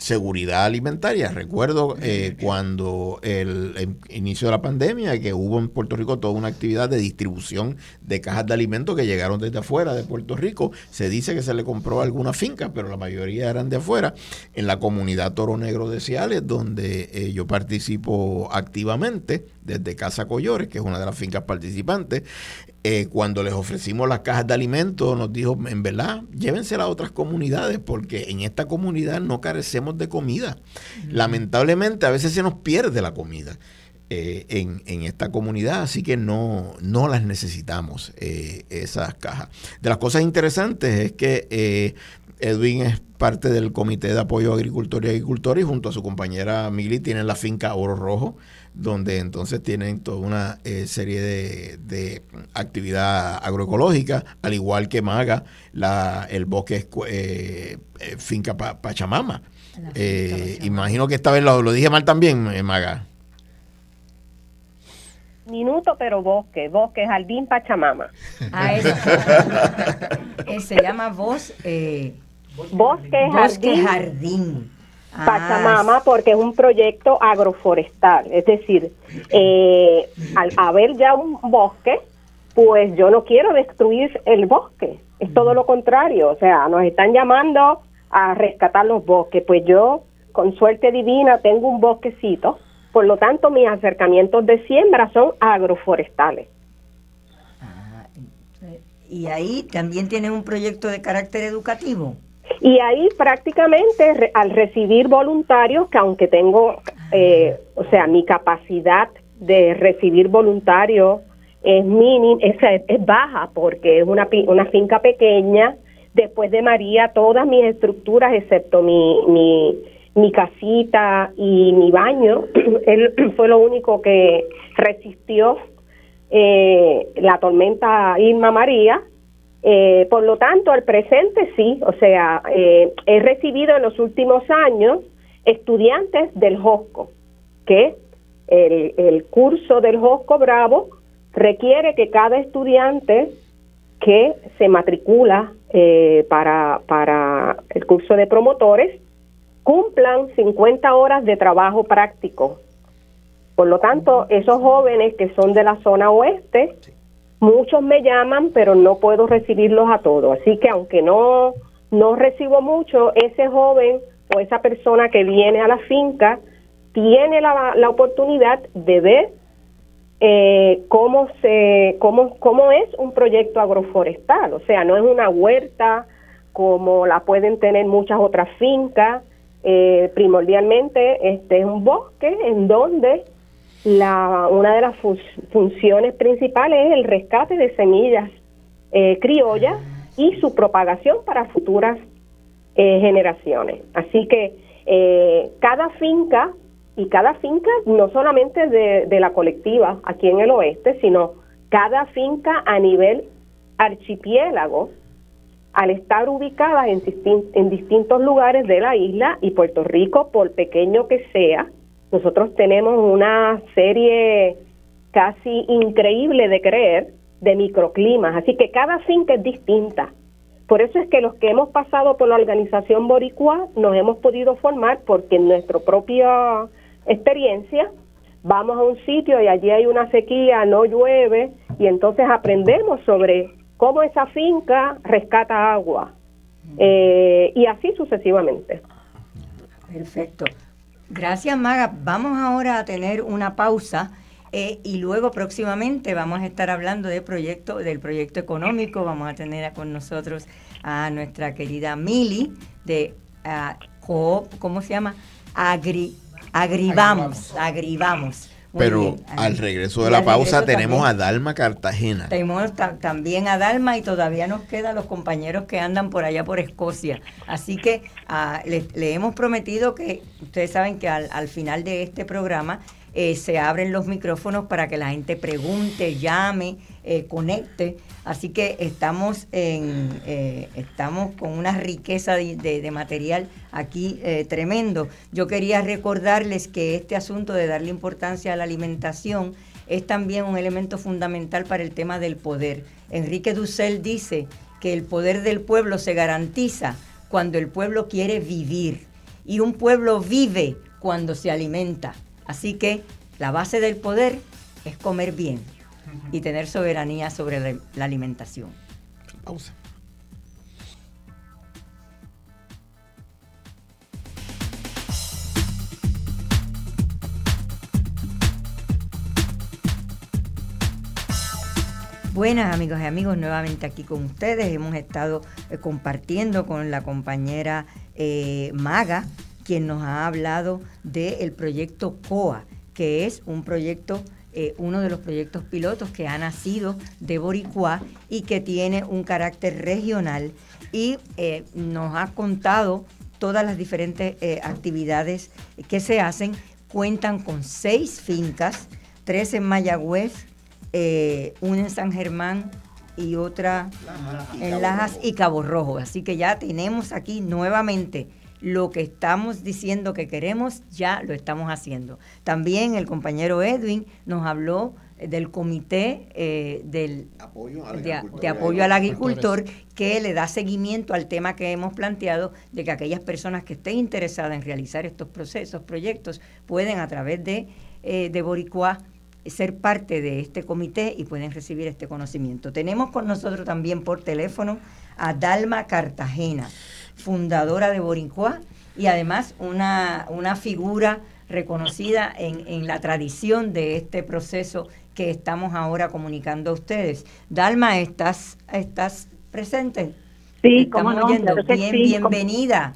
seguridad alimentaria. Recuerdo eh, cuando el, inicio de la pandemia que hubo en Puerto Rico toda una actividad de distribución de cajas de alimentos que llegaron desde afuera de Puerto Rico. Se dice que se le compró alguna finca, pero la mayoría eran de afuera. En la comunidad Toro Negro de Ciales, donde eh, yo participo activamente desde Casa Collores, que es una de las fincas participantes, eh, cuando les ofrecimos las cajas de alimentos, nos dijo, en verdad, llévensela a otras comunidades, porque en esta comunidad no carecemos de comida. Lamentablemente, a veces se nos pierde la comida. Eh, en, esta comunidad, así que no, no las necesitamos, eh, esas cajas. De las cosas interesantes es que Edwin es parte del Comité de Apoyo a Agricultores y Agricultores y junto a su compañera Mili tienen la finca Oro Rojo donde entonces tienen toda una eh, serie de, actividad agroecológica, al igual que Maga, la, el bosque eh, eh, finca Pachamama. imagino que esta vez lo, dije mal también, Maga. Minuto, pero bosque, bosque, jardín Pachamama. Ah, eso. se llama bosque, bosque jardín. Ah, Pachamama porque es un proyecto agroforestal, es decir, eh, al haber ya un bosque, pues yo no quiero destruir el bosque, es todo lo contrario, o sea, nos están llamando a rescatar los bosques, pues yo con suerte divina tengo un bosquecito, por lo tanto mis acercamientos de siembra son agroforestales. Ah, y ahí también tiene un proyecto de carácter educativo. Y ahí prácticamente al recibir voluntarios, que aunque tengo, eh, o sea, mi capacidad de recibir voluntarios es mínima, es, es, baja porque es una, una finca pequeña. Después de María, todas mis estructuras, excepto mi, mi, mi casita y mi baño, él fue lo único que resistió eh, la tormenta Irma María eh, por lo tanto, al presente sí, o sea, eh, he recibido en los últimos años estudiantes del JOSCO, que el, curso del JOSCO Bravo requiere que cada estudiante que se matricula eh, para, para el curso de promotores cumplan 50 horas de trabajo práctico. Por lo tanto, esos jóvenes que son de la zona oeste, Muchos me llaman, pero no puedo recibirlos a todos. Así que aunque no, no recibo mucho, ese joven o esa persona que viene a la finca tiene la, la oportunidad de ver eh, cómo, se, cómo, cómo es un proyecto agroforestal. O sea, no es una huerta como la pueden tener muchas otras fincas. Eh, primordialmente, este es un bosque en donde la, una de las funciones principales es el rescate de semillas eh, criollas y su propagación para futuras eh, generaciones. Así que eh, cada finca, y cada finca no solamente de, de, la colectiva aquí en el oeste, sino cada finca a nivel archipiélago, al estar ubicadas en, en distintos lugares de la isla y Puerto Rico, por pequeño que sea, nosotros tenemos una serie casi increíble de creer de microclimas, así que cada finca es distinta. Por eso es que los que hemos pasado por la organización Boricua nos hemos podido formar porque en nuestra propia experiencia vamos a un sitio y allí hay una sequía, no llueve y entonces aprendemos sobre cómo esa finca rescata agua, eh, y así sucesivamente. Perfecto. Gracias, Maga. Vamos ahora a tener una pausa. Eh, y luego próximamente vamos a estar hablando de proyecto, del proyecto económico. Vamos a tener con nosotros a nuestra querida Mili de uh, ¿cómo se llama? Agri, agrivamos, agrivamos. Pero al regreso de la pausa tenemos a Dalma Cartagena. Tenemos también a Dalma y todavía nos quedan los compañeros que andan por allá por Escocia. Así que ah, le, hemos prometido que ustedes saben que al, al final de este programa eh, se abren los micrófonos para que la gente pregunte, llame, eh, conecte. Así que estamos, en, eh, estamos con una riqueza de, material aquí tremendo. Yo quería recordarles que este asunto de darle importancia a la alimentación es también un elemento fundamental para el tema del poder. Enrique Dussel dice que el poder del pueblo se garantiza cuando el pueblo quiere vivir y un pueblo vive cuando se alimenta. Así que la base del poder es comer bien y tener soberanía sobre la, alimentación. Pausa. Buenas amigos y amigos, nuevamente aquí con ustedes. Hemos estado eh, compartiendo con la compañera eh, Maga quien nos ha hablado del proyecto COA, que es un proyecto, eh, uno de los proyectos pilotos que ha nacido de Boricua y que tiene un carácter regional y eh, nos ha contado todas las diferentes eh, actividades que se hacen. Cuentan con seis fincas, tres en Mayagüez, una en San Germán y otra en Lajas y Cabo Rojo. Así que ya tenemos aquí nuevamente lo que estamos diciendo que queremos, ya lo estamos haciendo. También el compañero Edwin nos habló eh, del comité eh, del, de, apoyo al agricultor que le da seguimiento al tema que hemos planteado de que aquellas personas que estén interesadas en realizar estos procesos, proyectos, pueden a través de, eh, de Boricua ser parte de este comité y pueden recibir este conocimiento. Tenemos con nosotros también por teléfono a Dalma Cartagena fundadora de Borincua y además una, una figura reconocida en, en, la tradición de este proceso que estamos ahora comunicando a ustedes. Dalma, ¿estás, estás presente? Sí, como no, Bien, bienvenida.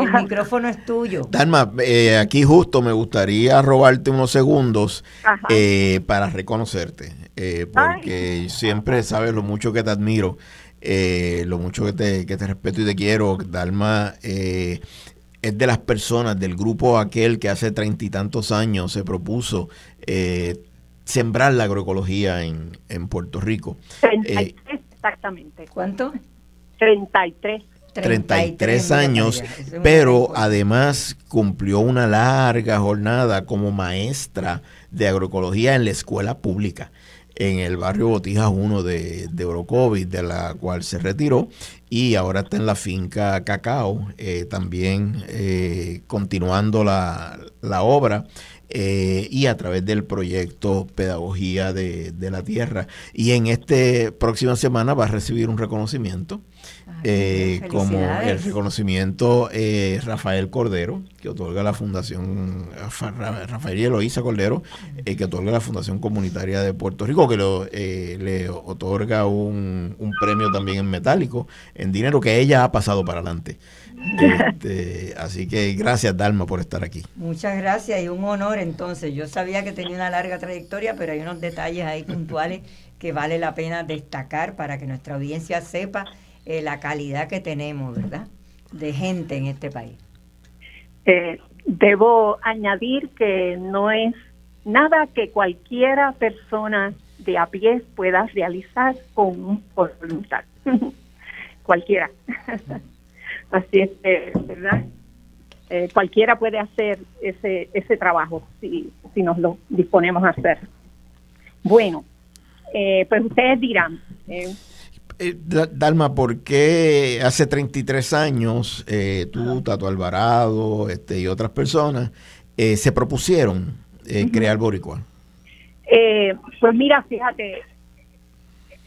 El micrófono es tuyo. Dalma, eh, aquí justo me gustaría robarte unos segundos eh, para reconocerte, eh, porque siempre sabes lo mucho que te admiro eh, lo mucho que te, que te respeto y te quiero. Dalma eh, es de las personas del grupo aquel que hace treinta y tantos años se propuso eh, sembrar la agroecología en, en Puerto Rico. 33 exactamente. ¿Cuánto? 33. 33 años, pero además cumplió una larga jornada como maestra de agroecología en la escuela pública en el barrio Botijas 1 de, de Orocovis, de la cual se retiró, y ahora está en la finca Cacao, eh, también eh, continuando la, la obra. Eh, y a través del proyecto Pedagogía de, de, la Tierra. Y en esta próxima semana va a recibir un reconocimiento eh, como el reconocimiento eh, Rafael Cordero, que otorga la Fundación, Rafael y Eloísa Cordero, eh, que otorga la Fundación Comunitaria de Puerto Rico, que lo, le otorga un, premio también en metálico, en dinero que ella ha pasado para adelante. Este, así que gracias Dalma por estar aquí. Muchas gracias y un honor entonces. Yo sabía que tenía una larga trayectoria, pero hay unos detalles ahí puntuales que vale la pena destacar para que nuestra audiencia sepa eh, la calidad que tenemos, ¿verdad? De gente en este país. Eh, debo añadir que no es nada que cualquiera persona de a pie pueda realizar con voluntad. cualquiera. Así es, ¿verdad? Eh, cualquiera puede hacer ese, ese trabajo si, si nos lo disponemos a hacer. Bueno, pues ustedes dirán, eh, Dalma, ¿por qué hace 33 años eh, tú, Tato Alvarado este, y otras personas eh, se propusieron crear Boricua? pues mira, fíjate,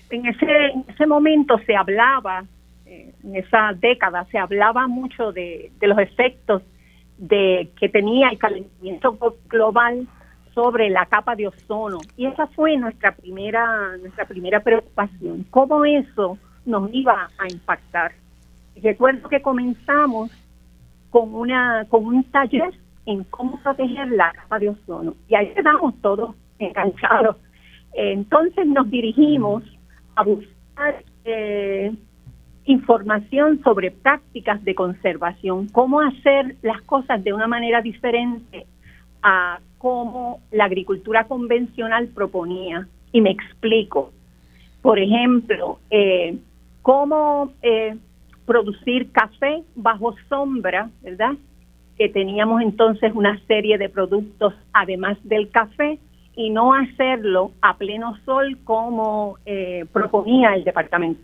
en ese, en ese momento se hablaba eh, en esa década se hablaba mucho de, de los efectos de que tenía el calentamiento global sobre la capa de ozono. Y esa fue nuestra primera nuestra primera preocupación. Cómo eso nos iba a impactar recuerdo que comenzamos con una con un taller en cómo proteger la capa de ozono. Y ahí quedamos todos enganchados. Entonces nos dirigimos a buscar eh, información sobre prácticas de conservación, cómo hacer las cosas de una manera diferente a cómo la agricultura convencional proponía. Y me explico. Por ejemplo, eh, cómo eh, producir café bajo sombra, ¿verdad? Que teníamos entonces una serie de productos además del café y no hacerlo a pleno sol como eh, proponía el departamento.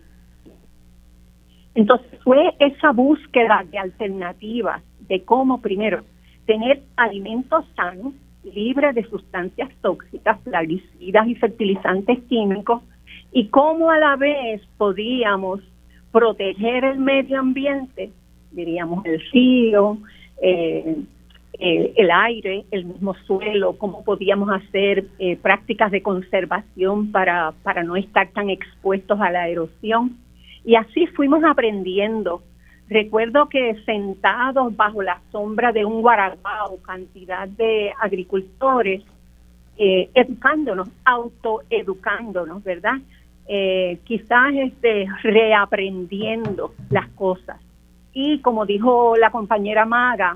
Entonces fue esa búsqueda de alternativas de cómo primero tener alimentos sanos, libres de sustancias tóxicas, plaguicidas y fertilizantes químicos, y cómo a la vez podíamos proteger el medio ambiente, diríamos el río, eh, eh, el aire, el mismo suelo, cómo podíamos hacer eh, prácticas de conservación para, para no estar tan expuestos a la erosión. Y así fuimos aprendiendo. Recuerdo que sentados bajo la sombra de un guarabao, cantidad de agricultores, eh, educándonos, autoeducándonos, ¿verdad? Eh, quizás este, reaprendiendo las cosas. Y como dijo la compañera Maga,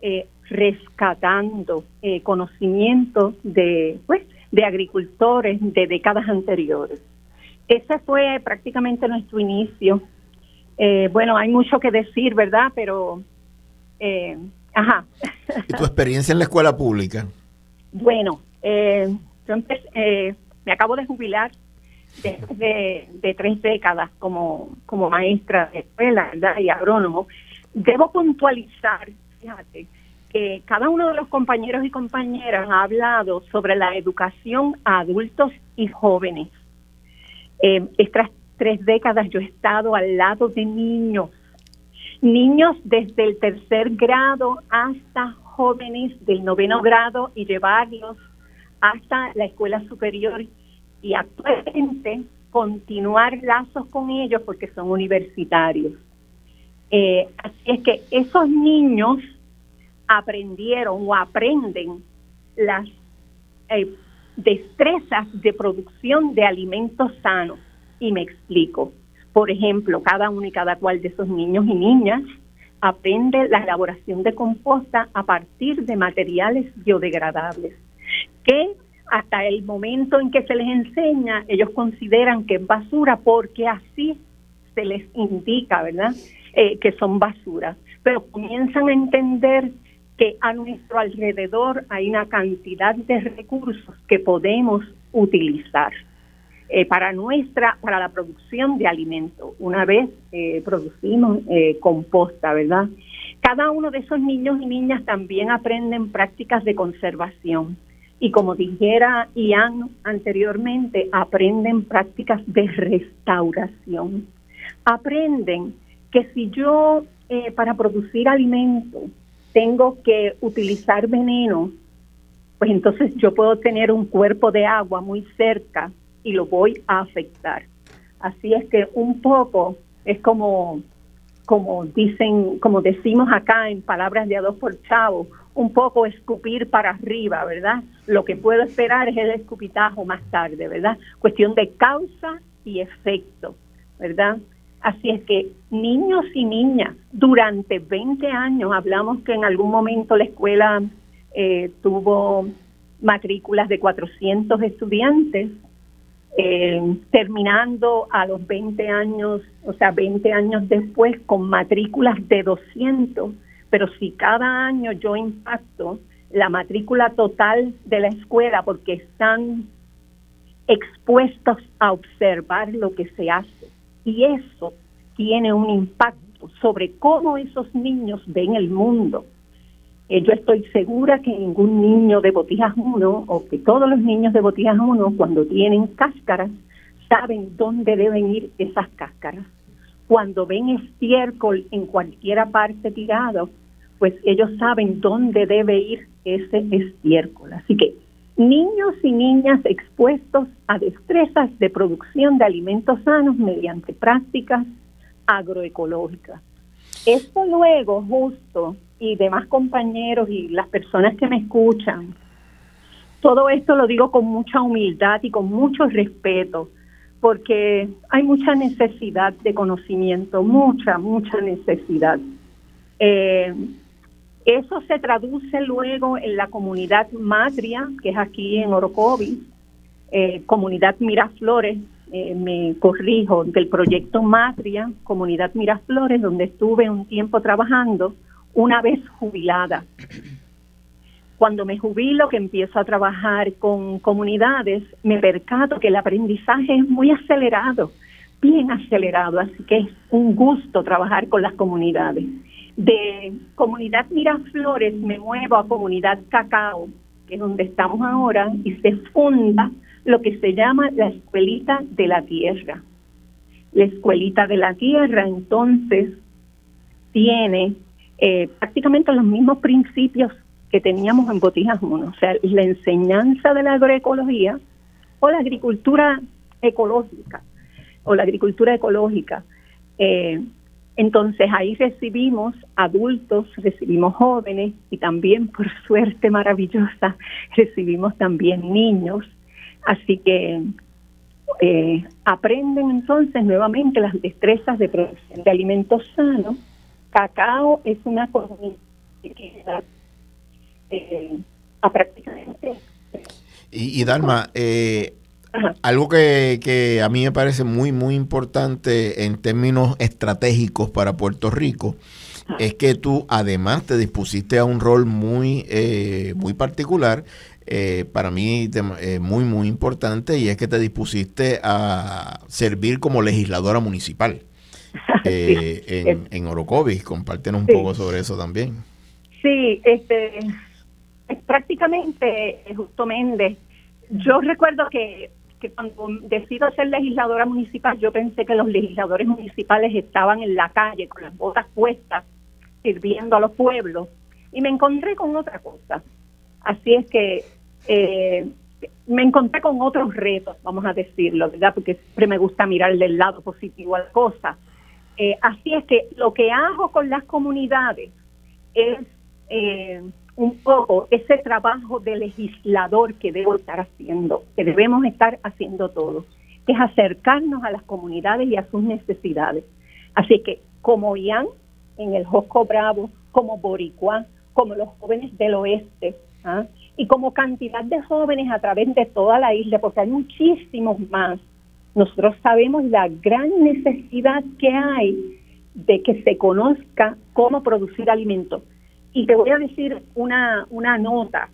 eh, rescatando eh, conocimientos de, pues, de agricultores de décadas anteriores. Ese fue prácticamente nuestro inicio. Eh, bueno, hay mucho que decir, ¿verdad? Pero, eh, ajá. ¿Y tu experiencia en la escuela pública? Bueno, eh, yo empecé, me acabo de jubilar después de, de, tres décadas como, como maestra de escuela ¿verdad? y agrónomo. Debo puntualizar, fíjate, que cada uno de los compañeros y compañeras ha hablado sobre la educación a adultos y jóvenes. Eh, tres décadas yo he estado al lado de niños, niños desde el tercer grado hasta jóvenes del noveno grado y llevarlos hasta la escuela superior y actualmente continuar lazos con ellos porque son universitarios. Eh, así es que esos niños aprendieron o aprenden las eh, destrezas de producción de alimentos sanos. Y me explico. Por ejemplo, cada uno y cada cual de esos niños y niñas aprende la elaboración de composta a partir de materiales biodegradables, que hasta el momento en que se les enseña, ellos consideran que es basura porque así se les indica, ¿verdad? Eh, que son basuras. Pero comienzan a entender que a nuestro alrededor hay una cantidad de recursos que podemos utilizar eh, para nuestra para la producción de alimentos. Una vez eh, producimos eh, composta, ¿verdad? Cada uno de esos niños y niñas también aprenden prácticas de conservación y como dijera Ian anteriormente, aprenden prácticas de restauración. Aprenden que si yo para producir alimentos tengo que utilizar veneno, pues entonces yo puedo tener un cuerpo de agua muy cerca y lo voy a afectar. Así es que un poco es como, como dicen, como decimos acá en palabras de a dos por chavo, un poco escupir para arriba, ¿verdad? Lo que puedo esperar es el escupitajo más tarde, ¿verdad? Cuestión de causa y efecto, ¿verdad? Así es que niños y niñas, durante 20 años, hablamos que en algún momento la escuela eh, tuvo matrículas de 400 estudiantes, eh, terminando a los 20 años, o sea, 20 años después con matrículas de 200, pero si cada año yo impacto la matrícula total de la escuela porque están expuestos a observar lo que se hace y eso tiene un impacto sobre cómo esos niños ven el mundo. Eh, yo estoy segura que ningún niño de Botijas 1 o que todos los niños de Botijas 1 cuando tienen cáscaras saben dónde deben ir esas cáscaras. cuando ven estiércol en cualquiera parte tirado, pues ellos saben dónde debe ir ese estiércol. Así que niños y niñas expuestos a destrezas de producción de alimentos sanos mediante prácticas agroecológicas. Esto luego, justo, y demás compañeros y las personas que me escuchan, todo esto lo digo con mucha humildad y con mucho respeto, porque hay mucha necesidad de conocimiento, mucha, mucha necesidad. Eh, eso se traduce luego en la comunidad Matria, que es aquí en Orocovis, eh, comunidad Miraflores, eh, me corrijo, del proyecto Matria, comunidad Miraflores, donde estuve un tiempo trabajando, una vez jubilada. Cuando me jubilo, que empiezo a trabajar con comunidades, me percato que el aprendizaje es muy acelerado, bien acelerado, así que es un gusto trabajar con las comunidades. De comunidad Miraflores me muevo a comunidad Cacao, que es donde estamos ahora, y se funda lo que se llama la Escuelita de la Tierra. La Escuelita de la Tierra entonces tiene eh, prácticamente los mismos principios que teníamos en Botijas 1, o sea, la enseñanza de la agroecología o la agricultura ecológica o la agricultura ecológica. Eh, entonces ahí recibimos adultos, recibimos jóvenes y también, por suerte maravillosa, recibimos también niños. Así que eh, aprenden entonces nuevamente las destrezas de producción de alimentos sanos. Cacao es una comunidad eh, a prácticamente. Y, y Dalma, eh, algo que, a mí me parece muy, muy importante en términos estratégicos para Puerto Rico es que tú además te dispusiste a un rol muy, eh, muy particular, para mí muy, muy importante, y es que te dispusiste a servir como legisladora municipal en, en Orocovis. Compártenos un poco sobre eso también. Sí, este, prácticamente, eh, Justo Méndez, yo recuerdo que, cuando decido ser legisladora municipal, yo pensé que los legisladores municipales estaban en la calle con las botas puestas, sirviendo a los pueblos, y me encontré con otra cosa. Así es que eh, me encontré con otros retos, vamos a decirlo, ¿verdad? Porque siempre me gusta mirar del lado positivo a la cosa. Eh, así es que lo que hago con las comunidades es eh, un poco ese trabajo de legislador que debo estar haciendo, que debemos estar haciendo todos, que es acercarnos a las comunidades y a sus necesidades. Así que como Ian en el Josco Bravo, como Boricua, como los jóvenes del oeste, ¿ah? y como cantidad de jóvenes a través de toda la isla, porque hay muchísimos más. Nosotros sabemos la gran necesidad que hay de que se conozca cómo producir alimentos y te voy a decir una, una nota.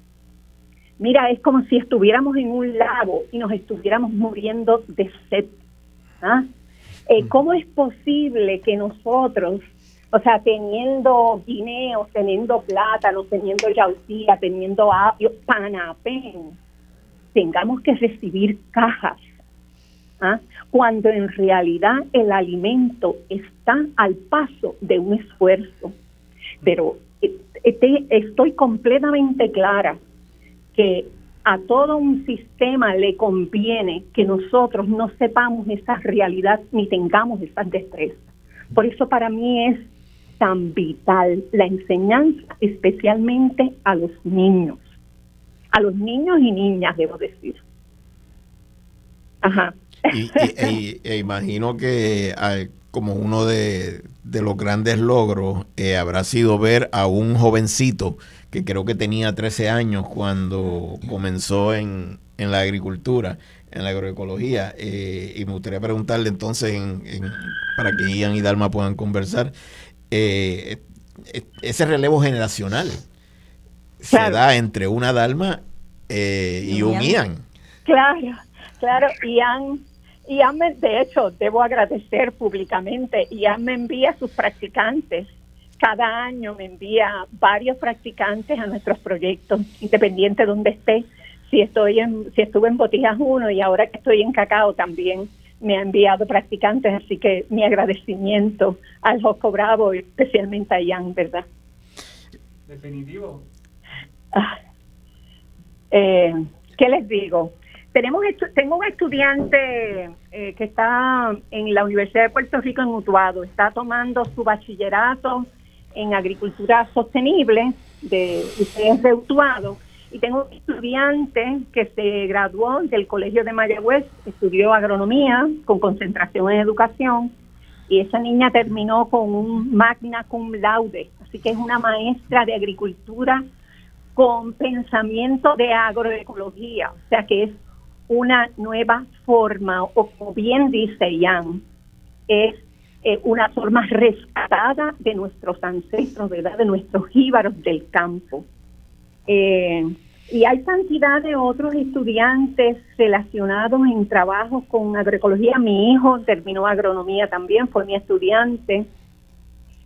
Mira, es como si estuviéramos en un lago y nos estuviéramos muriendo de sed. ¿ah? Eh, ¿Cómo es posible que nosotros, o sea, teniendo guineos, teniendo plátanos, teniendo yautía, teniendo apio, panapén, tengamos que recibir cajas? ¿Ah? Cuando en realidad el alimento está al paso de un esfuerzo. Pero estoy completamente clara que a todo un sistema le conviene que nosotros no sepamos esa realidad ni tengamos esas destrezas. Por eso para mí es tan vital la enseñanza, especialmente a los niños, a los niños y niñas, debo decir. Ajá. Y, e, e imagino que como uno de, los grandes logros eh, habrá sido ver a un jovencito que creo que tenía 13 años cuando comenzó en, la agricultura, en la agroecología. Eh, y me gustaría preguntarle entonces, para que Ian y Dalma puedan conversar, eh, ese relevo generacional se da entre una Dalma y un Ian. Claro, claro, Ian y de hecho, debo agradecer públicamente, Ian me envía sus practicantes. Cada año me envía varios practicantes a nuestros proyectos, independiente de donde esté. Si estoy en, si estuve en Botijas 1 y ahora que estoy en Cacao también me ha enviado practicantes, así que mi agradecimiento al Josco Bravo y especialmente a Ian, ¿verdad? Definitivo. Ah, eh, ¿Qué les digo? Tenemos tengo un estudiante eh, que está en la Universidad de Puerto Rico en Utuado, está tomando su bachillerato en agricultura sostenible de de Utuado. Y tengo un estudiante que se graduó del Colegio de Mayagüez, estudió agronomía con concentración en educación. Y esa niña terminó con un magna cum laude, así que es una maestra de agricultura con pensamiento de agroecología, o sea que es una nueva forma, o como bien dice Ian, es eh, una forma rescatada de nuestros ancestros, ¿verdad? de nuestros jíbaros del campo. Eh, y hay cantidad de otros estudiantes relacionados en trabajos con agroecología. Mi hijo terminó agronomía también, fue mi estudiante.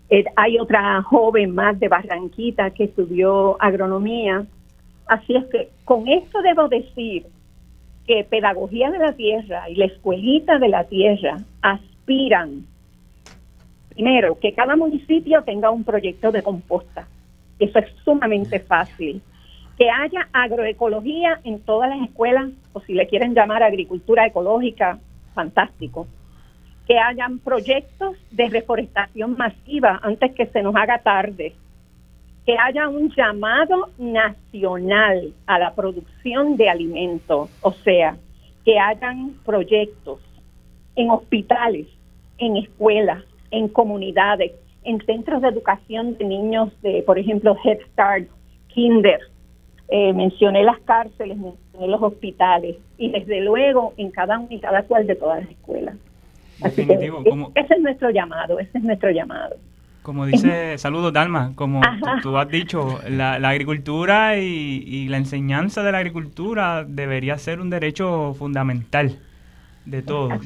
Eh, hay otra joven más de Barranquita que estudió agronomía. Así es que con esto debo decir que Pedagogía de la Tierra y la Escuelita de la Tierra aspiran, primero, que cada municipio tenga un proyecto de composta. Eso es sumamente fácil. Que haya agroecología en todas las escuelas, o si le quieren llamar agricultura ecológica, fantástico. Que hayan proyectos de reforestación masiva antes que se nos haga tarde que haya un llamado nacional a la producción de alimentos, o sea, que hayan proyectos en hospitales, en escuelas, en comunidades, en centros de educación de niños de, por ejemplo, Head Start, Kinder. Eh, mencioné las cárceles, mencioné los hospitales y desde luego en cada una y cada cual de todas las escuelas. Así que, ese es nuestro llamado, ese es nuestro llamado. Como dice, saludos Dalma, como tú, has dicho, la, agricultura y, la enseñanza de la agricultura debería ser un derecho fundamental de todos.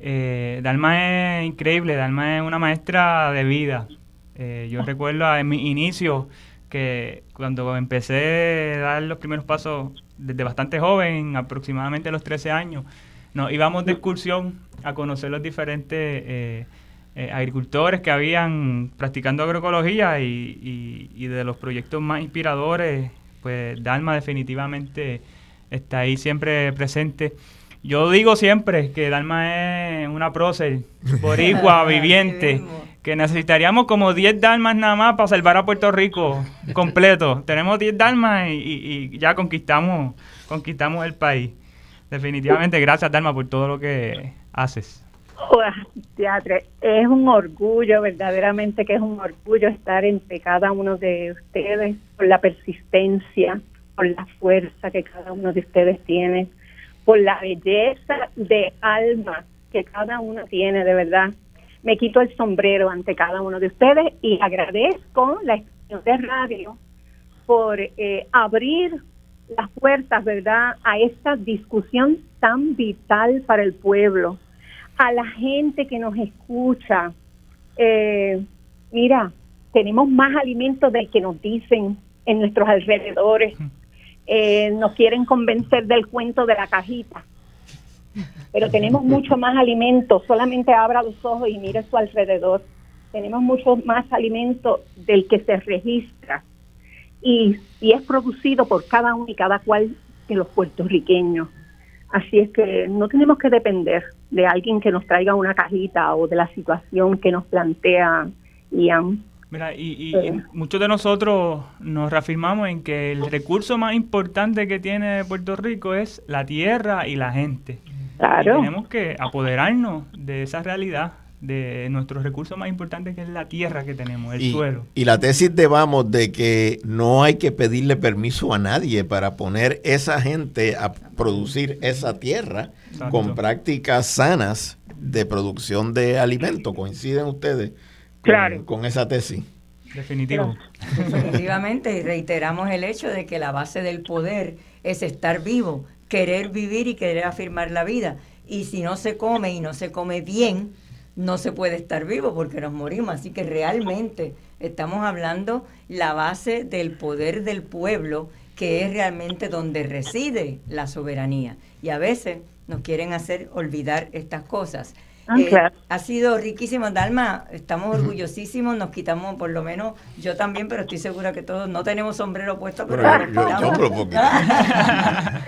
Eh, Dalma es increíble, Dalma es una maestra de vida. Eh, yo recuerdo en mi inicio que cuando empecé a dar los primeros pasos desde bastante joven, aproximadamente a los 13 años, nos íbamos de excursión a conocer los diferentes... Eh, eh, agricultores que habían practicando agroecología y, y, de los proyectos más inspiradores, pues Dalma definitivamente está ahí siempre presente. Yo digo siempre que Dalma es una prócer boricua viviente, que necesitaríamos como 10 Dalmas nada más para salvar a Puerto Rico completo. Tenemos 10 Dalmas y, y, ya conquistamos, conquistamos el país. Definitivamente, gracias Dalma por todo lo que haces. Es un orgullo, verdaderamente que es un orgullo estar entre cada uno de ustedes, por la persistencia, por la fuerza que cada uno de ustedes tiene, por la belleza de alma que cada uno tiene, de verdad. Me quito el sombrero ante cada uno de ustedes y agradezco la estación de radio por eh, abrir las puertas, ¿verdad?, a esta discusión tan vital para el pueblo a la gente que nos escucha, eh, mira, tenemos más alimentos del que nos dicen en nuestros alrededores. Eh, nos quieren convencer del cuento de la cajita. Pero tenemos mucho más alimentos. Solamente abra los ojos y mire su alrededor. Tenemos mucho más alimento del que se registra. Y, y es producido por cada uno y cada cual de los puertorriqueños. Así es que no tenemos que depender de alguien que nos traiga una cajita o de la situación que nos plantea Ian. Mira, y, muchos de nosotros nos reafirmamos en que el recurso más importante que tiene Puerto Rico es la tierra y la gente. Claro. tenemos que apoderarnos de esa realidad de nuestros recursos más importantes que es la tierra que tenemos, el suelo. Y la tesis de Vamos de que no hay que pedirle permiso a nadie para poner esa gente a producir esa tierra con prácticas sanas de producción de alimento. ¿Coinciden ustedes con, esa tesis? Definitivo. Definitivamente, y reiteramos el hecho de que la base del poder es estar vivo, querer vivir y querer afirmar la vida. Y si no se come y no se come bien, no se puede estar vivo porque nos morimos. Así que realmente estamos hablando la base del poder del pueblo, que es realmente donde reside la soberanía. Y a veces nos quieren hacer olvidar estas cosas. Ah, Eh, ha sido riquísimo, Dalma. Estamos orgullosísimos, nos quitamos, por lo menos yo también, pero estoy segura que todos no tenemos sombrero puesto, pero, Pero nos yo- yo- quitamos.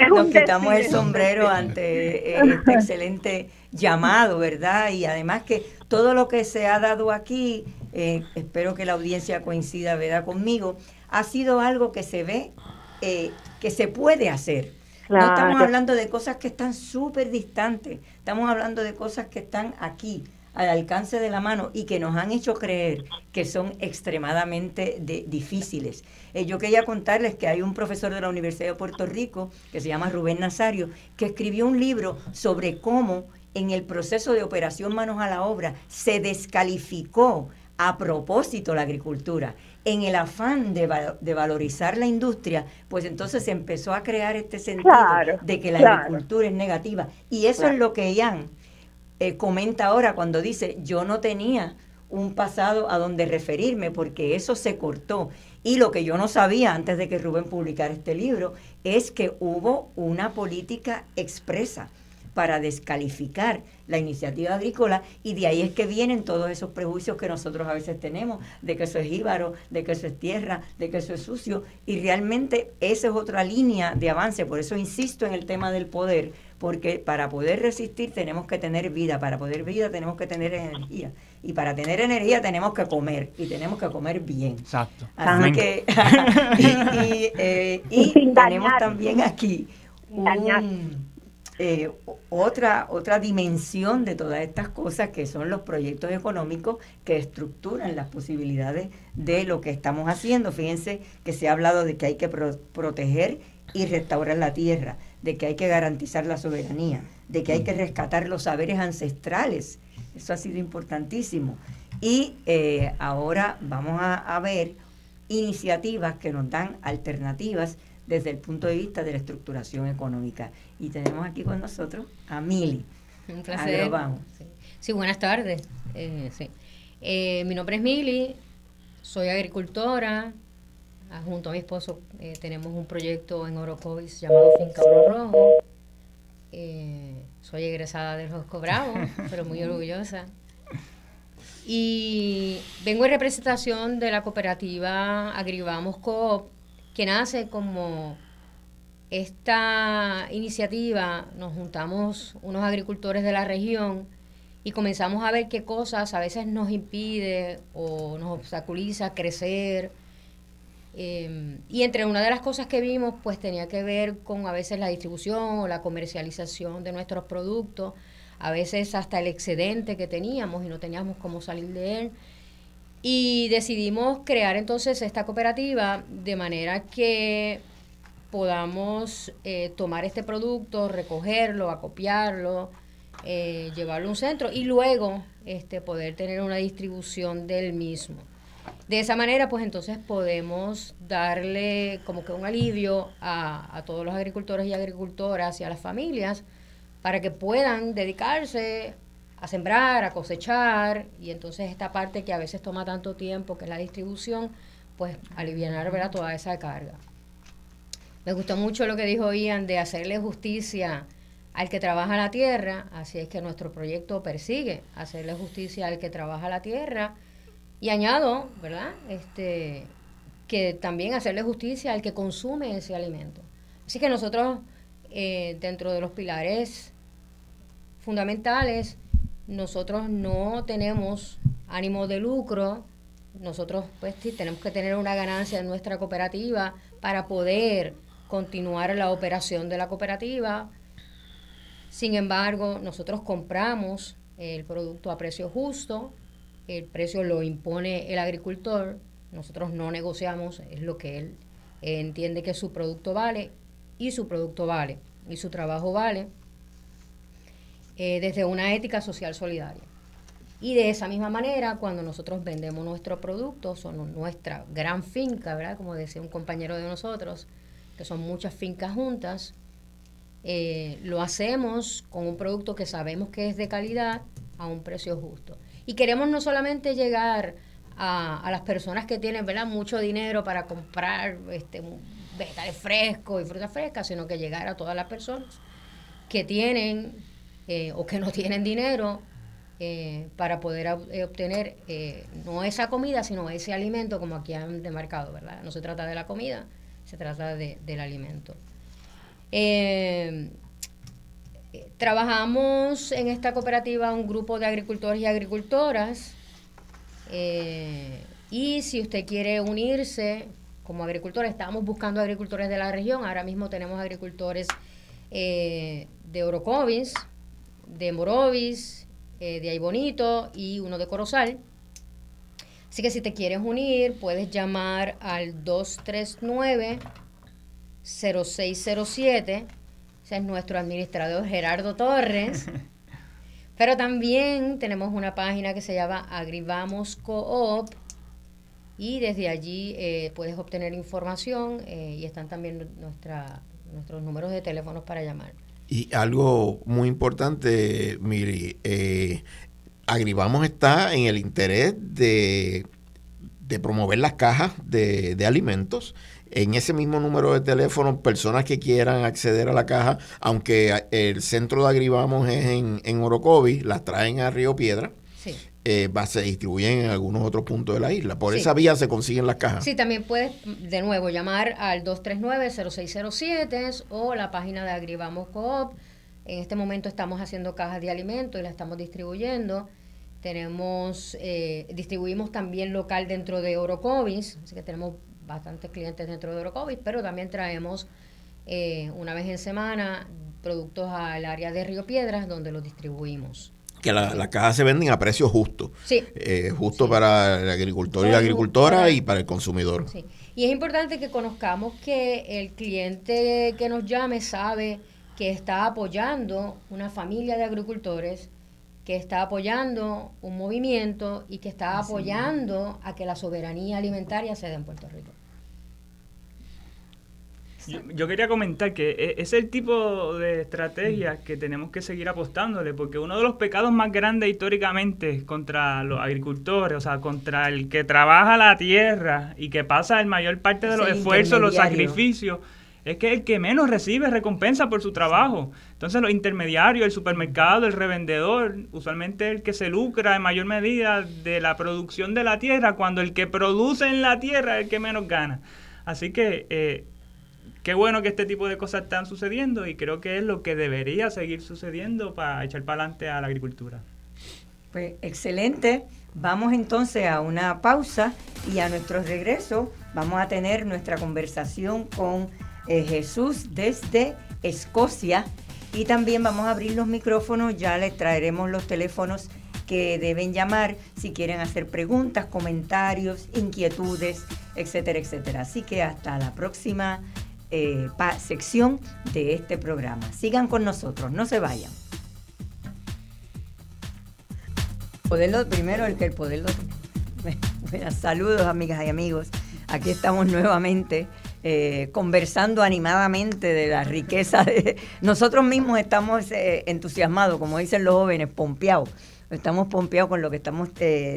yo Nos quitamos el sombrero ante eh, este excelente llamado, ¿verdad? Y además que todo lo que se ha dado aquí, eh, espero que la audiencia coincida, ¿verdad? Conmigo, ha sido algo que se ve, eh, que se puede hacer. No estamos hablando de cosas que están súper distantes, estamos hablando de cosas que están aquí, al alcance de la mano y que nos han hecho creer que son extremadamente de- difíciles. Eh, yo quería contarles que hay un profesor de la Universidad de Puerto Rico que se llama Rubén Nazario, que escribió un libro sobre cómo en el proceso de operación manos a la obra se descalificó a propósito la agricultura. En el afán de, va- de valorizar la industria, pues entonces se empezó a crear este sentido Claro, de que la claro. agricultura es negativa. Y eso Claro. es lo que Ian eh, comenta ahora cuando dice, yo no tenía un pasado a donde referirme porque eso se cortó. Y lo que yo no sabía antes de que Rubén publicara este libro es que hubo una política expresa para descalificar la iniciativa agrícola y de ahí es que vienen todos esos prejuicios que nosotros a veces tenemos de que eso es jíbaro, de que eso es tierra, de que eso es sucio y realmente esa es otra línea de avance, por eso insisto en el tema del poder, porque para poder resistir tenemos que tener vida, para poder vida tenemos que tener energía y para tener energía tenemos que comer y tenemos que comer bien. Exacto. Así que, y, y, eh, y Y sin tenemos dañar. también aquí un, eh, otra, otra dimensión de todas estas cosas que son los proyectos económicos que estructuran las posibilidades de lo que estamos haciendo. Fíjense que se ha hablado de que hay que pro- proteger y restaurar la tierra, de que hay que garantizar la soberanía, de que hay que rescatar los saberes ancestrales. Eso ha sido importantísimo. Y eh, ahora vamos a ver iniciativas que nos dan alternativas desde el punto de vista de la estructuración económica. Y tenemos aquí con nosotros a Mili. Un placer. Agrobamos. Sí. Sí, buenas tardes. Eh, sí. Eh, mi nombre es Mili, soy agricultora. Ah, Junto a mi esposo eh, tenemos un proyecto en Orocovis llamado Finca Oro Rojo. Soy egresada del Josco Bravo, pero muy orgullosa. Y vengo en representación de la cooperativa Agrivamos Coop, que nace como esta iniciativa, nos juntamos unos agricultores de la región y comenzamos a ver qué cosas a veces nos impide o nos obstaculiza crecer. Eh, y entre una de las cosas que vimos, pues tenía que ver con a veces la distribución o la comercialización de nuestros productos, a veces hasta el excedente que teníamos y no teníamos cómo salir de él. Y decidimos crear entonces esta cooperativa de manera que podamos eh, tomar este producto, recogerlo, acopiarlo, eh, llevarlo a un centro y luego este, poder tener una distribución del mismo. De esa manera, pues entonces podemos darle como que un alivio a, a todos los agricultores y agricultoras y a las familias para que puedan dedicarse a sembrar, a cosechar, y entonces esta parte que a veces toma tanto tiempo, que es la distribución, pues aliviar ¿verdad? toda esa carga. Me gustó mucho lo que dijo Ian de hacerle justicia al que trabaja la tierra, así es que nuestro proyecto persigue hacerle justicia al que trabaja la tierra y añado, ¿verdad? Este que también hacerle justicia al que consume ese alimento. Así que nosotros eh, dentro de los pilares fundamentales, nosotros no tenemos ánimo de lucro, nosotros pues tenemos que tener una ganancia en nuestra cooperativa para poder continuar la operación de la cooperativa. Sin embargo, nosotros compramos el producto a precio justo, el precio lo impone el agricultor, nosotros no negociamos, es lo que él entiende que su producto vale y su producto vale y su trabajo vale eh, desde una ética social solidaria. Y de esa misma manera, cuando nosotros vendemos nuestros productos, son nuestra gran finca, ¿verdad? Como decía un compañero de nosotros, que son muchas fincas juntas, eh, lo hacemos con un producto que sabemos que es de calidad a un precio justo. Y queremos no solamente llegar a, a las personas que tienen ¿verdad? mucho dinero para comprar este, vegetales frescos y frutas frescas, sino que llegar a todas las personas que tienen eh, o que no tienen dinero eh, para poder eh, obtener no esa comida, sino ese alimento, como aquí han demarcado, ¿verdad? No se trata de la comida, se trata de, del alimento. trabajamos en esta cooperativa un grupo de agricultores y agricultoras. y si usted quiere unirse como agricultor, estamos buscando agricultores de la región. Ahora mismo tenemos agricultores de Orocovis, de Morovis, eh, de Aybonito y uno de Corozal. Así que si te quieres unir, puedes llamar al 239-0607. Ese es nuestro administrador Gerardo Torres. Pero también tenemos una página que se llama Agrivamos Coop y desde allí eh, puedes obtener información eh, y están también nuestra, nuestros números de teléfonos para llamar. Y algo muy importante, Miri, eh, Agribamos está en el interés de, promover las cajas de, alimentos. En ese mismo número de teléfono, personas que quieran acceder a la caja, aunque el centro de Agribamos es en, en Orocovi, las traen a Río Piedra. Eh, se distribuyen en algunos otros puntos de la isla. Por esa vía se consiguen las cajas. Sí, también puedes de nuevo llamar al 239-0607 o la página de Agribamos Coop. En este momento estamos haciendo cajas de alimentos y las estamos distribuyendo. Tenemos, eh, distribuimos también local dentro de Orocovis, así que tenemos bastantes clientes dentro de Orocovis, pero también traemos eh, una vez en semana productos al área de Río Piedras donde los distribuimos que las cajas se venden a precios justos. Sí. Eh, justo para el agricultor y la agricultora y para el consumidor. Sí. Y es importante que conozcamos que el cliente que nos llame sabe que está apoyando una familia de agricultores, que está apoyando un movimiento y que está apoyando a que la soberanía alimentaria se dé en Puerto Rico. Yo, quería comentar que e, es el tipo de estrategia que tenemos que seguir apostándole, porque uno de los pecados más grandes históricamente contra los agricultores, o sea, contra el que trabaja la tierra y que pasa el mayor parte de los esfuerzos, los sacrificios, es que el que menos recibe recompensa por su trabajo. Entonces los intermediarios, el supermercado, el revendedor, usualmente el que se lucra en mayor medida de la producción de la tierra, cuando el que produce en la tierra es el que menos gana. Así que eh, qué bueno que este tipo de cosas están sucediendo y creo que es lo que debería seguir sucediendo para echar para adelante a la agricultura. Pues excelente. Vamos entonces a una pausa y a nuestro regreso vamos a tener nuestra conversación con eh, Jesús desde Escocia y también vamos a abrir los micrófonos, ya les traeremos los teléfonos que deben llamar si quieren hacer preguntas, comentarios, inquietudes, etcétera, etcétera. Así que hasta la próxima eh, sección de este programa. Sigan con nosotros, no se vayan. Poderlo, primero el que el poder lo... saludos amigas y amigos. Aquí estamos nuevamente eh, conversando animadamente de la riqueza de... Nosotros mismos estamos eh, entusiasmados, como dicen los jóvenes, pompeados estamos pompeados con lo que estamos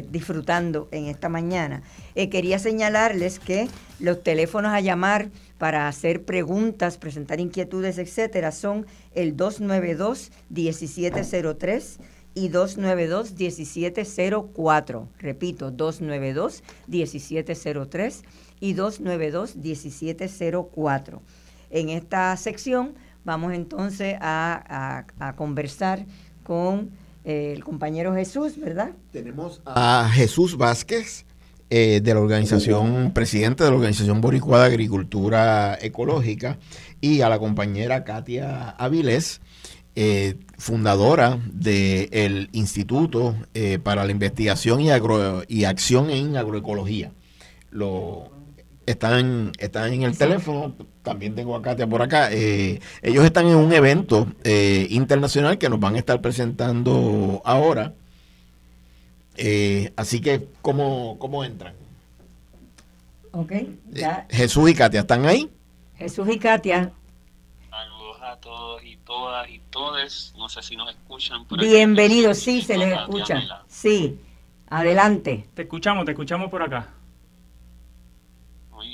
disfrutando en esta mañana. Quería señalarles que los teléfonos a llamar para hacer preguntas, presentar inquietudes, etcétera, son el 292-1703 y 292-1704. Repito, 292-1703 y 292-1704. En esta sección vamos entonces a conversar con el compañero Jesús, ¿verdad? Tenemos a Jesús Vázquez, eh, de la organización, presidente de la organización Boricua de Agricultura Ecológica, y a la compañera Katia Avilés, eh, fundadora del Instituto eh, para la Investigación y, Agro, y Acción en Agroecología. Lo, están, están en el teléfono. También tengo a Katia por acá. Eh, ellos están en un evento eh, internacional que nos van a estar presentando ahora. Eh, así que, ¿cómo, ¿cómo entran? Ok. Jesús y Katia, ¿están ahí? Jesús y Katia. Saludos a todos y todas y todes. No sé si nos escuchan. Bienvenidos, sí, se les escucha. Sí, adelante. Te escuchamos, te escuchamos por acá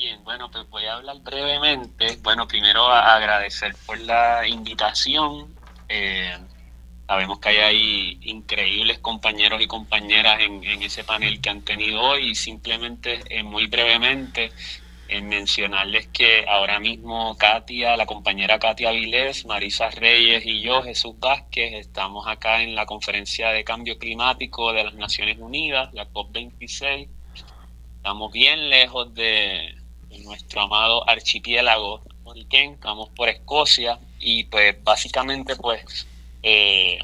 bien, bueno, pues voy a hablar brevemente. Bueno, primero agradecer por la invitación. Eh, sabemos que hay ahí increíbles compañeros y compañeras en, ese panel que han tenido hoy simplemente eh, muy brevemente en mencionarles que ahora mismo Katia, la compañera Katia Vilés, Marisa Reyes y yo, Jesús Vázquez, estamos acá en la conferencia de cambio climático de las Naciones Unidas, la COP26. Estamos bien lejos de, nuestro amado archipiélago estamos por Escocia y pues básicamente pues eh,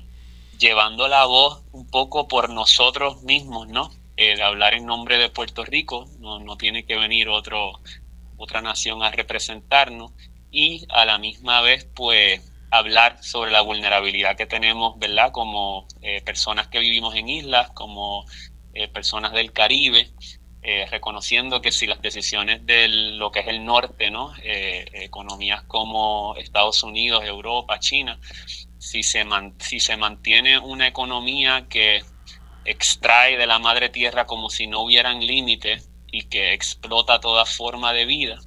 llevando la voz un poco por nosotros mismos, ¿no? de hablar en nombre de Puerto Rico, no, no tiene que venir otra nación a representarnos y a la misma vez pues hablar sobre la vulnerabilidad que tenemos, ¿verdad? Como eh, personas que vivimos en islas, como eh, personas del Caribe, reconociendo que si las decisiones de lo que es el norte, ¿no? economías como Estados Unidos, Europa, China, si se, si se mantiene una economía que extrae de la madre tierra como si no hubieran límites y que explota toda forma de vida,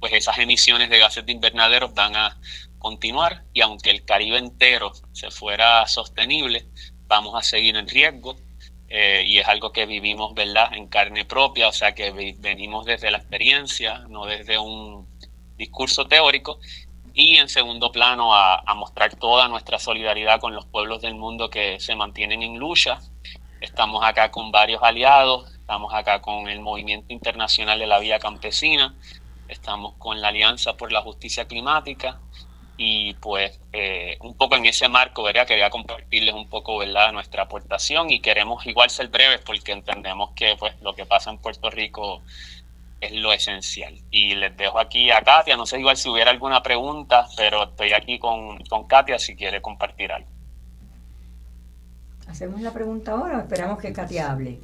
pues esas emisiones de gases de invernadero van a continuar y aunque el Caribe entero se fuera sostenible, vamos a seguir en riesgo eh, y es algo que vivimos, ¿verdad?, en carne propia, o sea que venimos desde la experiencia, no desde un discurso teórico y en segundo plano a, mostrar toda nuestra solidaridad con los pueblos del mundo que se mantienen en lucha. Estamos acá con varios aliados, estamos acá con el Movimiento Internacional de la Vía Campesina, estamos con la Alianza por la Justicia Climática y pues eh, un poco en ese marco, ¿verdad? Quería compartirles un poco, ¿verdad? Nuestra aportación y queremos igual ser breves porque entendemos que pues lo que pasa en Puerto Rico es lo esencial. Y les dejo aquí a Katia, no sé igual si hubiera alguna pregunta, pero estoy aquí con, con Katia si quiere compartir algo. ¿Hacemos la pregunta ahora o esperamos que Katia hable?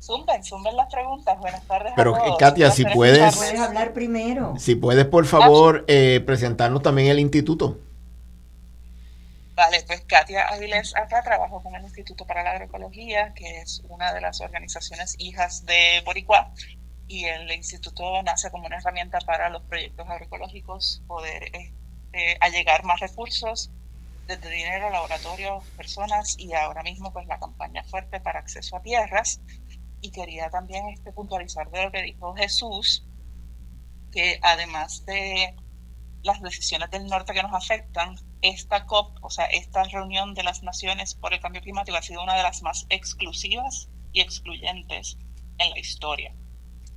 Zumben, zumben las preguntas. Buenas tardes. Pero a todos. Katia, si puedes, puedes hablar primero. Si puedes, por favor, eh, presentarnos también el instituto. Vale, pues Katia Avilés acá trabajo con el Instituto para la Agroecología, que es una de las organizaciones hijas de Boricua, y el instituto nace como una herramienta para los proyectos agroecológicos, poder este, allegar más recursos, desde dinero, laboratorios, personas y ahora mismo pues la campaña fuerte para acceso a tierras. Y quería también este, puntualizar de lo que dijo Jesús, que además de las decisiones del norte que nos afectan, esta COP, o sea, esta reunión de las naciones por el cambio climático ha sido una de las más exclusivas y excluyentes en la historia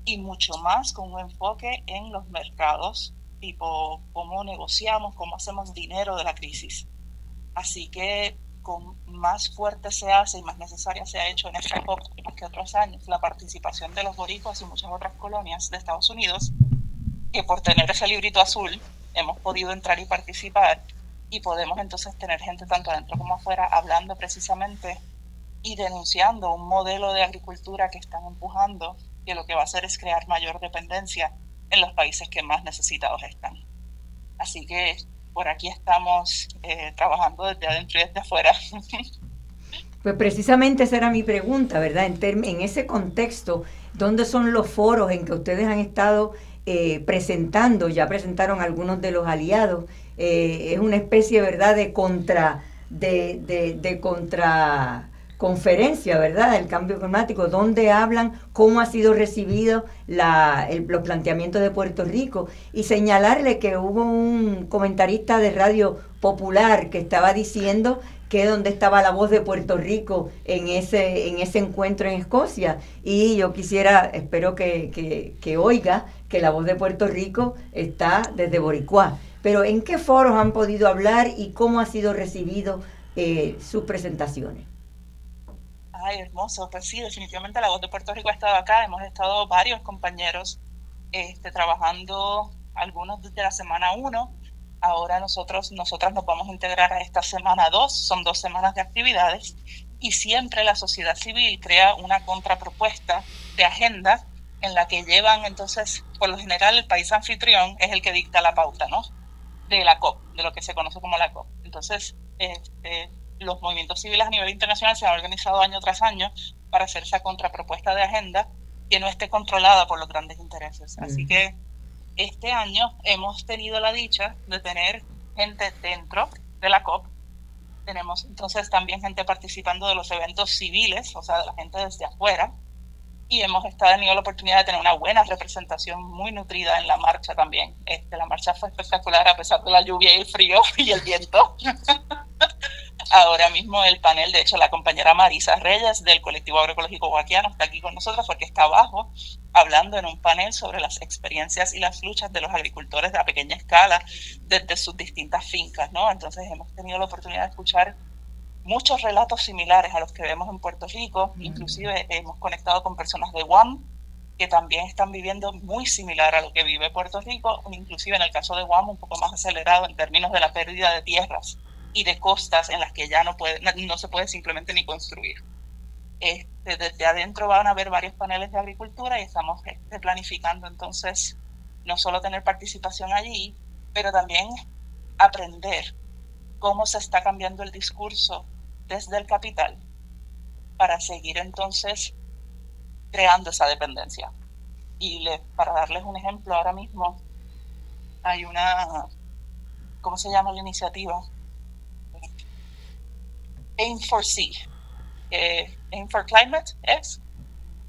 y mucho más con un enfoque en los mercados, tipo cómo negociamos, cómo hacemos dinero de la crisis. Así que con más fuerte se hace y más necesaria se ha hecho en esta COP más que otros años la participación de los boricuas y muchas otras colonias de Estados Unidos, que por tener ese librito azul hemos podido entrar y participar y podemos entonces tener gente tanto adentro como afuera hablando precisamente y denunciando un modelo de agricultura que están empujando que lo que va a hacer es crear mayor dependencia en los países que más necesitados están. Así que por aquí estamos eh, trabajando desde adentro y desde afuera. Pues precisamente esa era mi pregunta, ¿verdad? En, ese contexto, ¿dónde son los foros en que ustedes han estado eh, presentando? Ya presentaron algunos de los aliados. Eh, es una especie, ¿verdad?, de contra, de, de, de contra conferencia, ¿verdad?, del cambio climático, donde hablan cómo ha sido recibido la, los planteamientos de Puerto Rico y señalarle que hubo un comentarista de radio popular que estaba diciendo que donde estaba la voz de Puerto Rico en ese, en ese encuentro en Escocia. Y yo quisiera, espero que, que, oiga que la voz de Puerto Rico está desde Boricua. Pero ¿en qué foros han podido hablar y cómo ha sido recibido eh, sus presentaciones? Ay, hermoso. Pues sí, definitivamente la voz de Puerto Rico ha estado acá. Hemos estado varios compañeros este, trabajando, algunos desde la semana 1. Ahora nosotros, nosotras nos vamos a integrar a esta semana 2. Son dos semanas de actividades. Y siempre la sociedad civil crea una contrapropuesta de agenda en la que llevan, entonces, por lo general, el país anfitrión es el que dicta la pauta, ¿no? De la COP, de lo que se conoce como la COP. Entonces, este, los movimientos civiles a nivel internacional se han organizado año tras año para hacer esa contrapropuesta de agenda que no esté controlada por los grandes intereses. Así que este año hemos tenido la dicha de tener gente dentro de la COP, tenemos entonces también gente participando de los eventos civiles, o sea, de la gente desde afuera, y hemos tenido la oportunidad de tener una buena representación muy nutrida en la marcha también. Este, la marcha fue espectacular a pesar de la lluvia y el frío y el viento. Ahora mismo el panel, de hecho, la compañera Marisa Reyes del colectivo agroecológico guaquiano está aquí con nosotros porque está abajo hablando en un panel sobre las experiencias y las luchas de los agricultores a pequeña escala desde sus distintas fincas, ¿no? Entonces hemos tenido la oportunidad de escuchar muchos relatos similares a los que vemos en Puerto Rico, inclusive hemos conectado con personas de Guam que también están viviendo muy similar a lo que vive Puerto Rico, inclusive en el caso de Guam un poco más acelerado en términos de la pérdida de tierras y de costas en las que ya no, puede, no, se puede simplemente ni construir. Este, desde adentro van a haber varios paneles de agricultura y estamos este, planificando entonces no solo tener participación allí, pero también aprender cómo se está cambiando el discurso desde el capital para seguir entonces creando esa dependencia. Y para darles un ejemplo, ahora mismo hay una, ¿cómo se llama la iniciativa? Aim for Sea, Aim for Climate es,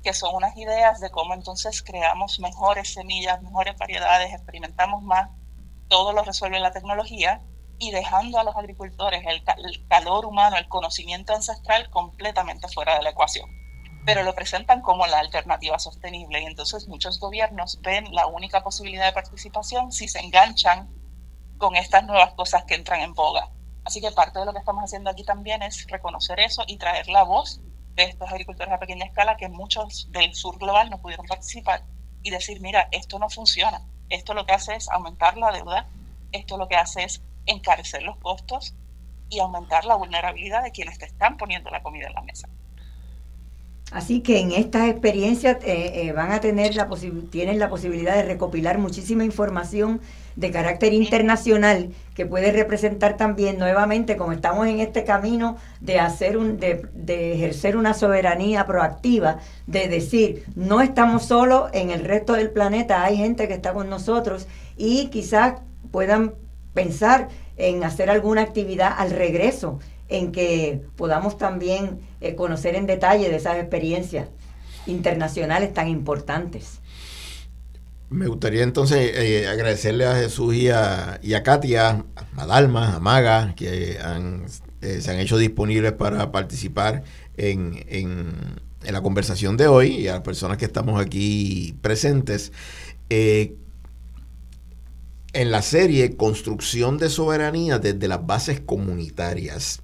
que son unas ideas de cómo entonces creamos mejores semillas, mejores variedades, experimentamos más, todo lo resuelve la tecnología y dejando a los agricultores el, el calor humano, el conocimiento ancestral completamente fuera de la ecuación. Pero lo presentan como la alternativa sostenible y entonces muchos gobiernos ven la única posibilidad de participación si se enganchan con estas nuevas cosas que entran en boga. Así que parte de lo que estamos haciendo aquí también es reconocer eso y traer la voz de estos agricultores a pequeña escala que muchos del sur global no pudieron participar y decir, mira, esto no funciona, esto lo que hace es aumentar la deuda, esto lo que hace es encarecer los costos y aumentar la vulnerabilidad de quienes te están poniendo la comida en la mesa. Así que en estas experiencias eh, eh, van a tener la tienen la posibilidad de recopilar muchísima información de carácter internacional que puede representar también nuevamente, como estamos en este camino de hacer un, de, de ejercer una soberanía proactiva, de decir, no estamos solos en el resto del planeta, hay gente que está con nosotros y quizás puedan pensar en hacer alguna actividad al regreso en que podamos también eh, conocer en detalle de esas experiencias internacionales tan importantes. Me gustaría entonces eh, agradecerle a Jesús y a, Katia, a Dalma, a Maga, que eh, se han hecho disponibles para participar en, la conversación de hoy y a las personas que estamos aquí presentes. En la serie Construcción de Soberanía desde las bases comunitarias,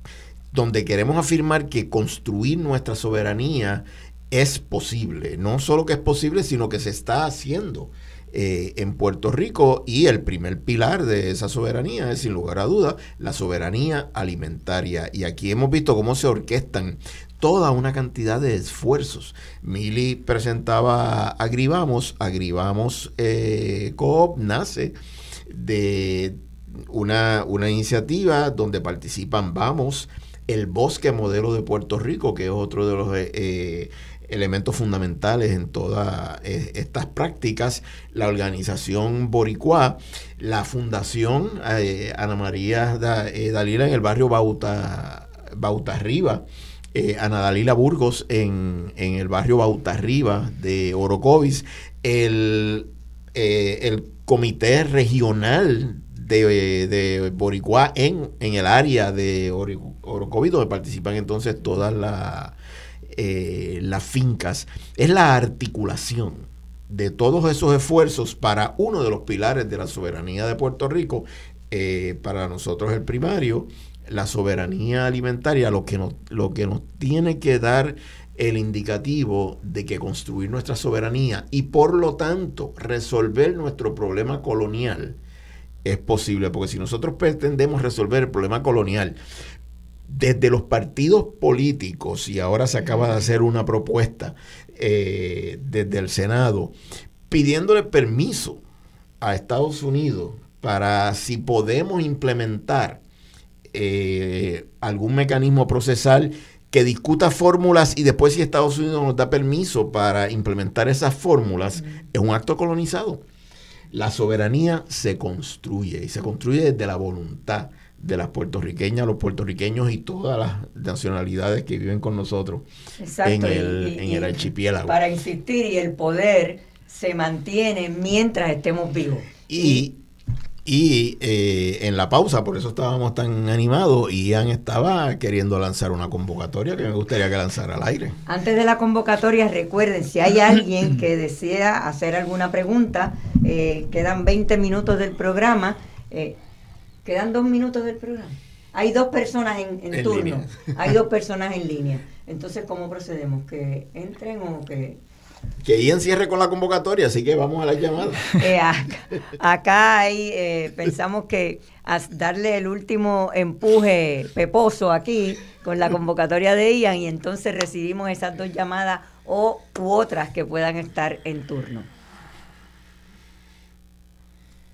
donde queremos afirmar que construir nuestra soberanía es posible. No solo que es posible, sino que se está haciendo. Eh, en Puerto Rico y el primer pilar de esa soberanía es sin lugar a duda la soberanía alimentaria y aquí hemos visto cómo se orquestan toda una cantidad de esfuerzos. Mili presentaba Agribamos, Agribamos eh, Coop nace de una, una iniciativa donde participan Vamos, el Bosque Modelo de Puerto Rico, que es otro de los eh, elementos fundamentales en todas eh, estas prácticas, la organización Boricua, la Fundación eh, Ana María eh, Dalila en el barrio Bauta, Bauta Arriba, Ana Dalila Burgos en, el barrio Bauta Arriba de Orocovis, el, el Comité Regional de, de Boricua en, en el área de Orocovis, donde participan entonces todas las eh, las fincas, es la articulación de todos esos esfuerzos para uno de los pilares de la soberanía de Puerto Rico, eh, para nosotros el primario, la soberanía alimentaria, lo que, nos, lo que nos tiene que dar el indicativo de que construir nuestra soberanía y por lo tanto resolver nuestro problema colonial es posible, porque si nosotros pretendemos resolver el problema colonial desde los partidos políticos, y ahora se acaba de hacer una propuesta eh, desde el Senado, pidiéndole permiso a Estados Unidos para si podemos implementar eh, algún mecanismo procesal que discuta fórmulas y después si Estados Unidos nos da permiso para implementar esas fórmulas, es un acto colonizado. La soberanía se construye y se construye desde la voluntad de las puertorriqueñas, los puertorriqueños y todas las nacionalidades que viven con nosotros en el, en el archipiélago. Para insistir, y el poder se mantiene mientras estemos vivos. Y y eh, en la pausa, por eso estábamos tan animados, Ian estaba queriendo lanzar una convocatoria que me gustaría que lanzara al aire. Antes de la convocatoria, recuerden, si hay alguien que desea hacer alguna pregunta, eh, quedan 20 minutos del programa, eh, quedan dos minutos del programa. Hay dos personas en, turno, hay dos personas en línea. Entonces, ¿cómo procedemos? ¿Que entren o que que Ian cierre con la convocatoria, así que vamos a la llamada. Eh, acá, hay, eh, pensamos que darle el último empuje peposo aquí con la convocatoria de Ian y entonces recibimos esas dos llamadas o u otras que puedan estar en turno.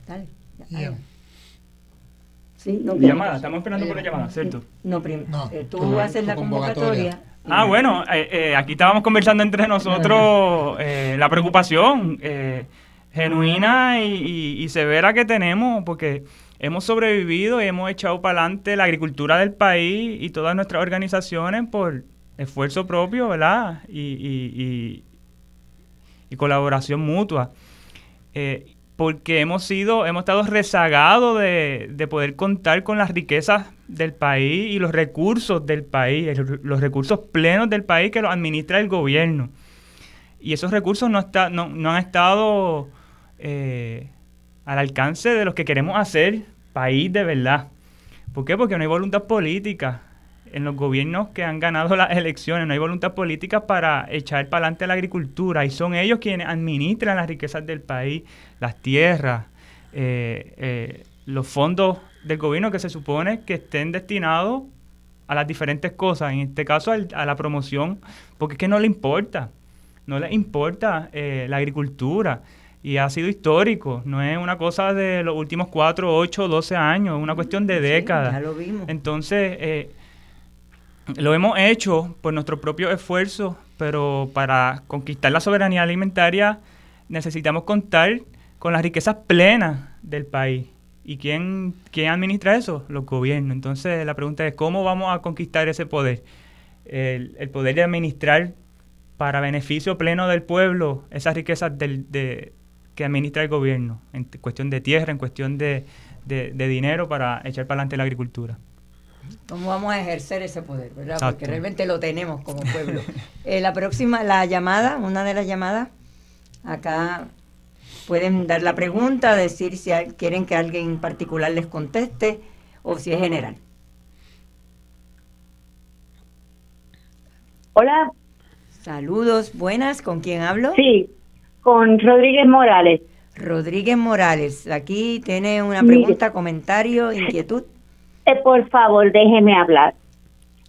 Dale. Sí, no, llamada, estamos esperando por la llamada, ¿cierto? No, eh, tú haces la convocatoria Ah, bueno, eh, eh, aquí estábamos conversando entre nosotros eh, la preocupación genuina y, severa que tenemos, porque hemos sobrevivido y hemos echado para adelante la agricultura del país y todas nuestras organizaciones por esfuerzo propio, ¿verdad? Y, y colaboración mutua porque hemos sido, hemos estado rezagados de, poder contar con las riquezas del país y los recursos del país, los recursos plenos del país que los administra el gobierno. Y esos recursos no, está, no, han estado eh, al alcance de los que queremos hacer país de verdad. ¿Por qué? Porque no hay voluntad política en los gobiernos que han ganado las elecciones, no hay voluntad política para echar para adelante la agricultura y son ellos quienes administran las riquezas del país, las tierras, eh, eh, los fondos del gobierno que se supone que estén destinados a las diferentes cosas, en este caso a la promoción, porque es que no le importa, no le importa eh, la agricultura y ha sido histórico, no es una cosa de los últimos 4, 8, 12 años, es una cuestión de décadas. ya lo vimos. Entonces, lo hemos hecho por nuestro propio esfuerzo, pero para conquistar la soberanía alimentaria necesitamos contar con las riquezas plenas del país. ¿Y quién, quién administra eso? Los gobiernos. Entonces la pregunta es, ¿cómo vamos a conquistar ese poder? El, poder de administrar para beneficio pleno del pueblo esas riquezas del, de, que administra el gobierno, en cuestión de tierra, en cuestión de, de dinero para echar para adelante la agricultura. ¿Cómo vamos a ejercer ese poder, verdad? Porque realmente lo tenemos como pueblo. Eh, la próxima, la llamada, una de las llamadas, acá pueden dar la pregunta, decir si quieren que alguien en particular les conteste o si es general. Hola. Saludos, buenas, ¿con quién hablo? Sí, con Rodríguez Morales. Rodríguez Morales, aquí tiene una pregunta, comentario, inquietud. Eh, por favor, déjeme hablar.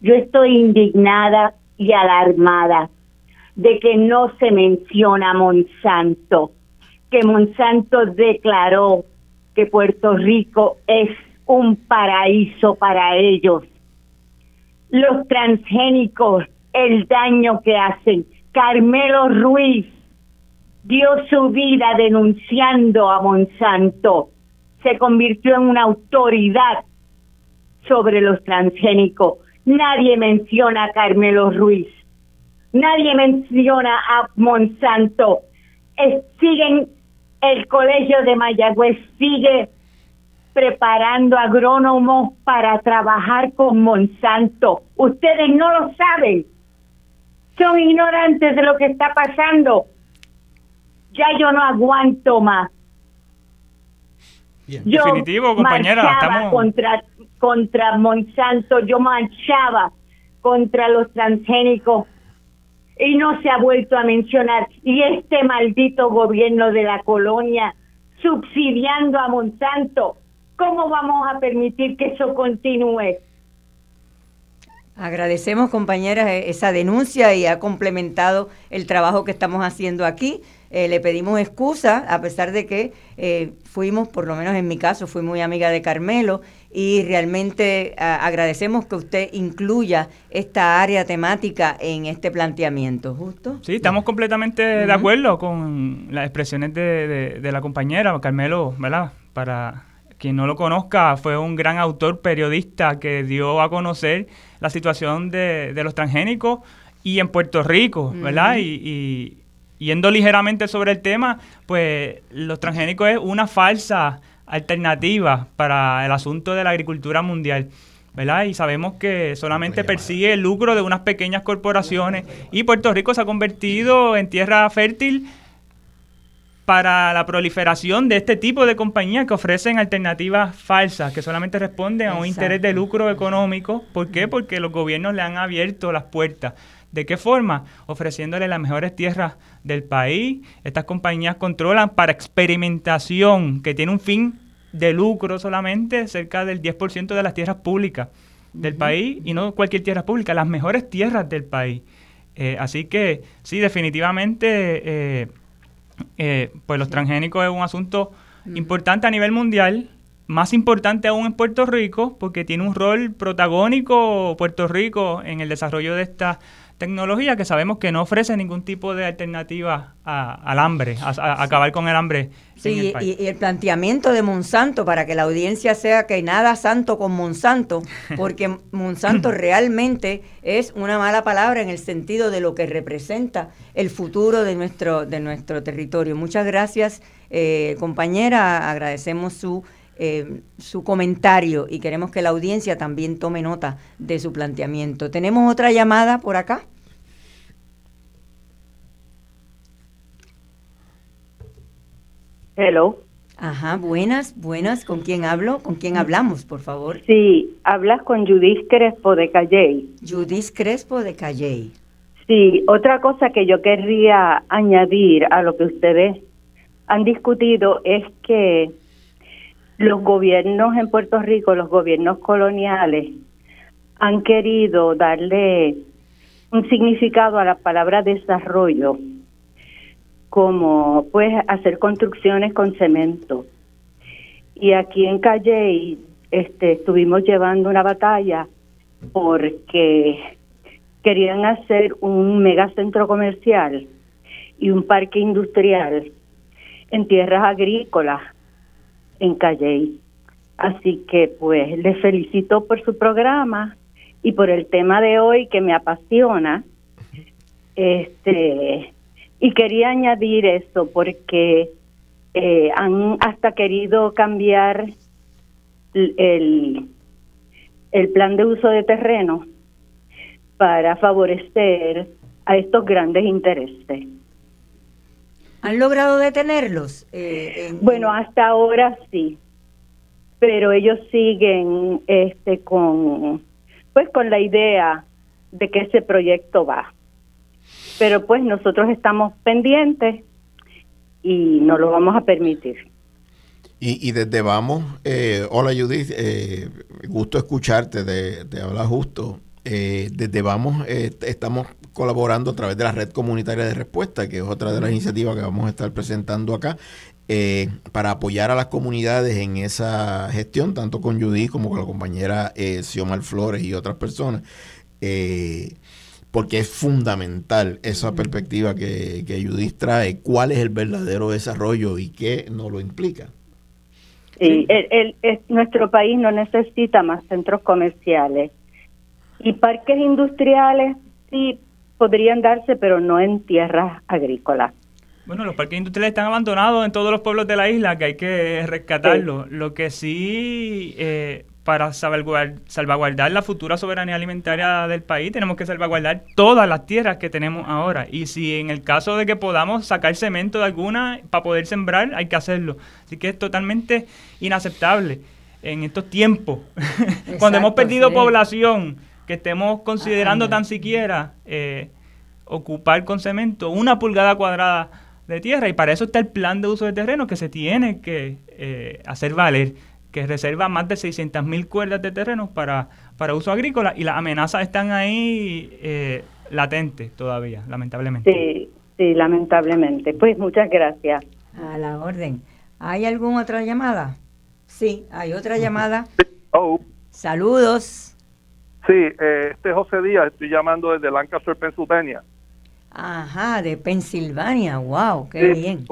Yo estoy indignada y alarmada de que no se menciona Monsanto, que Monsanto declaró que Puerto Rico es un paraíso para ellos. Los transgénicos, el daño que hacen. Carmelo Ruiz dio su vida denunciando a Monsanto. Se convirtió en una autoridad sobre los transgénicos. Nadie menciona a Carmelo Ruiz. Nadie menciona a Monsanto. siguen, el colegio de Mayagüez sigue preparando agrónomos para trabajar con Monsanto. Ustedes no lo saben. Son ignorantes de lo que está pasando. Ya yo no aguanto más. Yo Definitivo, compañera. Estamos... contra, contra Monsanto, yo marchaba contra los transgénicos y no se ha vuelto a mencionar. Y este maldito gobierno de la colonia subsidiando a Monsanto, ¿cómo vamos a permitir que eso continúe? Agradecemos, compañeras, e-, esa denuncia y ha complementado el trabajo que estamos haciendo aquí. Eh, le pedimos excusa, a pesar de que eh, fuimos, por lo menos en mi caso, fui muy amiga de Carmelo y realmente agradecemos que usted incluya esta área temática en este planteamiento, ¿justo? Sí, estamos completamente de acuerdo con las expresiones de, de la compañera Carmelo, ¿verdad? Para quien no lo conozca, fue un gran autor periodista que dio a conocer la situación de, los transgénicos y en Puerto Rico, ¿verdad? Y, yendo ligeramente sobre el tema, pues los transgénicos es una falsa alternativa para el asunto de la agricultura mundial. ¿verdad? Y sabemos que solamente persigue el lucro de unas pequeñas corporaciones y Puerto Rico se ha convertido en tierra fértil para la proliferación de este tipo de compañías que ofrecen alternativas falsas, que solamente responden a un interés de lucro económico. ¿Por qué? Porque los gobiernos le han abierto las puertas. ¿De qué forma? Ofreciéndole las mejores tierras del país. Estas compañías controlan para experimentación, que tiene un fin de lucro solamente, cerca del 10% de las tierras públicas del país, y no cualquier tierra pública, las mejores tierras del país. Eh, así que sí, definitivamente eh, eh, pues los transgénicos es un asunto importante a nivel mundial, más importante aún en Puerto Rico, porque tiene un rol protagónico Puerto Rico en el desarrollo de esta tecnología que sabemos que no ofrece ningún tipo de alternativa al hambre, a, acabar con el hambre. Sí, Y, el planteamiento de Monsanto para que la audiencia sea que nada santo con Monsanto, porque Monsanto realmente es una mala palabra en el sentido de lo que representa el futuro de nuestro, de nuestro territorio. Muchas gracias, eh, compañera, agradecemos su... Eh, su comentario y queremos que la audiencia también tome nota de su planteamiento. ¿Tenemos otra llamada por acá? Hello. Ajá, buenas, buenas. ¿Con quién hablo? ¿Con quién hablamos, por favor? Sí, hablas con Judith Crespo de Calley. Judith Crespo de Calley. Sí, otra cosa que yo querría añadir a lo que ustedes han discutido es que los gobiernos en Puerto Rico, los gobiernos coloniales, han querido darle un significado a la palabra desarrollo como pues hacer construcciones con cemento. Y aquí en Calle este, estuvimos llevando una batalla porque querían hacer un megacentro comercial y un parque industrial en tierras agrícolas en Calle. Así que pues les felicito por su programa y por el tema de hoy que me apasiona. Este y quería añadir eso porque eh, han hasta querido cambiar el, el plan de uso de terreno para favorecer a estos grandes intereses. ¿Han logrado detenerlos? Eh, bueno, hasta ahora sí, pero ellos siguen este con pues con la idea de que ese proyecto va pero pues nosotros estamos pendientes y no lo vamos a permitir. Y, desde Vamos, eh, hola Judith, eh, gusto escucharte de, de hablar justo. Eh, desde Vamos estamos colaborando a través de la Red Comunitaria de Respuesta, que es otra de las iniciativas que vamos a estar presentando acá, para apoyar a las comunidades en esa gestión, tanto con Judith como con la compañera Xiomar Flores y otras personas. Eh, porque es fundamental esa perspectiva que, que Judith trae, cuál es el verdadero desarrollo y qué no lo implica. Sí, el, nuestro país no necesita más centros comerciales y parques industriales sí podrían darse, pero no en tierras agrícolas. Bueno, los parques industriales están abandonados en todos los pueblos de la isla, que hay que rescatarlos. Lo que sí eh, para salvaguardar la futura soberanía alimentaria del país, tenemos que salvaguardar todas las tierras que tenemos ahora. Y si en el caso de que podamos sacar cemento de alguna para poder sembrar, hay que hacerlo. Así que es totalmente inaceptable en estos tiempos, cuando hemos perdido población, que estemos considerando tan siquiera eh, ocupar con cemento una pulgada cuadrada de tierra. Y para eso está el plan de uso de terreno que se tiene que eh, hacer valer que reserva más de 600.000 cuerdas de terreno para, para uso agrícola y las amenazas están ahí eh, latentes todavía, lamentablemente. Sí, sí, lamentablemente. Pues muchas gracias. A la orden. ¿Hay alguna otra llamada? Sí, hay otra llamada. Oh, Saludos. Sí, eh, este es José Díaz, estoy llamando desde Lancaster, Pennsylvania. Ajá, de Pensilvania. Wow, qué Sí, bien.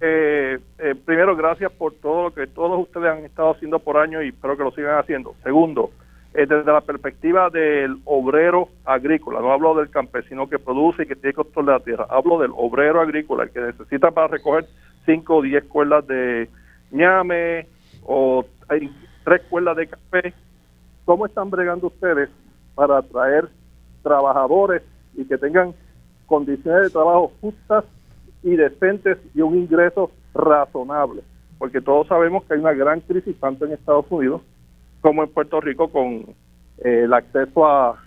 Eh, eh, primero, gracias por todo lo que todos ustedes han estado haciendo por años y espero que lo sigan haciendo. Segundo, eh, desde la perspectiva del obrero agrícola, no hablo del campesino que produce y que tiene control de la tierra, hablo del obrero agrícola, el que necesita para recoger 5 o 10 cuerdas de ñame o hay tres cuerdas de café. ¿Cómo están bregando ustedes para atraer trabajadores y que tengan condiciones de trabajo justas y decentes y un ingreso razonable? Porque todos sabemos que hay una gran crisis tanto en Estados Unidos como en Puerto Rico con eh, el acceso a,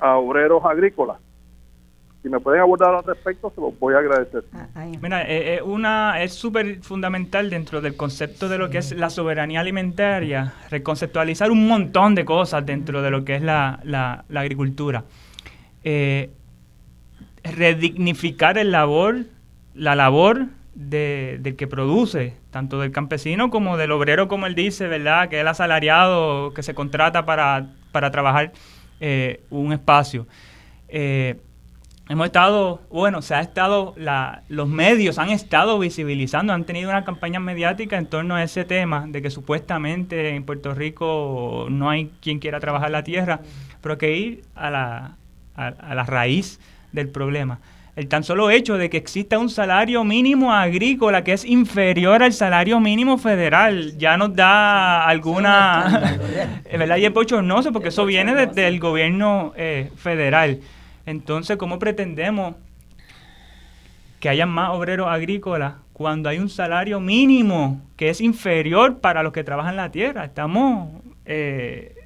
a obreros agrícolas. Si me pueden abordar al respecto, se los voy a agradecer. Mira, eh, eh, una es súper fundamental dentro del concepto de lo que es la soberanía alimentaria, reconceptualizar un montón de cosas dentro de lo que es la, la- la agricultura. Eh, redignificar el labor, la labor de- del que produce, tanto del campesino como del obrero, como él dice, ¿verdad? Que es el asalariado que se contrata para, para trabajar eh, un espacio. Eh, hemos estado, bueno, se ha estado, la, los medios han estado visibilizando, han tenido una campaña mediática en torno a ese tema, de que supuestamente en Puerto Rico no hay quien quiera trabajar la tierra, pero hay que ir a la, a, a la raíz del problema. El tan solo hecho de que exista un salario mínimo agrícola que es inferior al salario mínimo federal ya nos da alguna... Es ¿Verdad? Y es bochornoso porque eso viene desde el gobierno eh, federal. Entonces, ¿cómo pretendemos que haya más obreros agrícolas cuando hay un salario mínimo que es inferior para los que trabajan la tierra? Estamos... eh,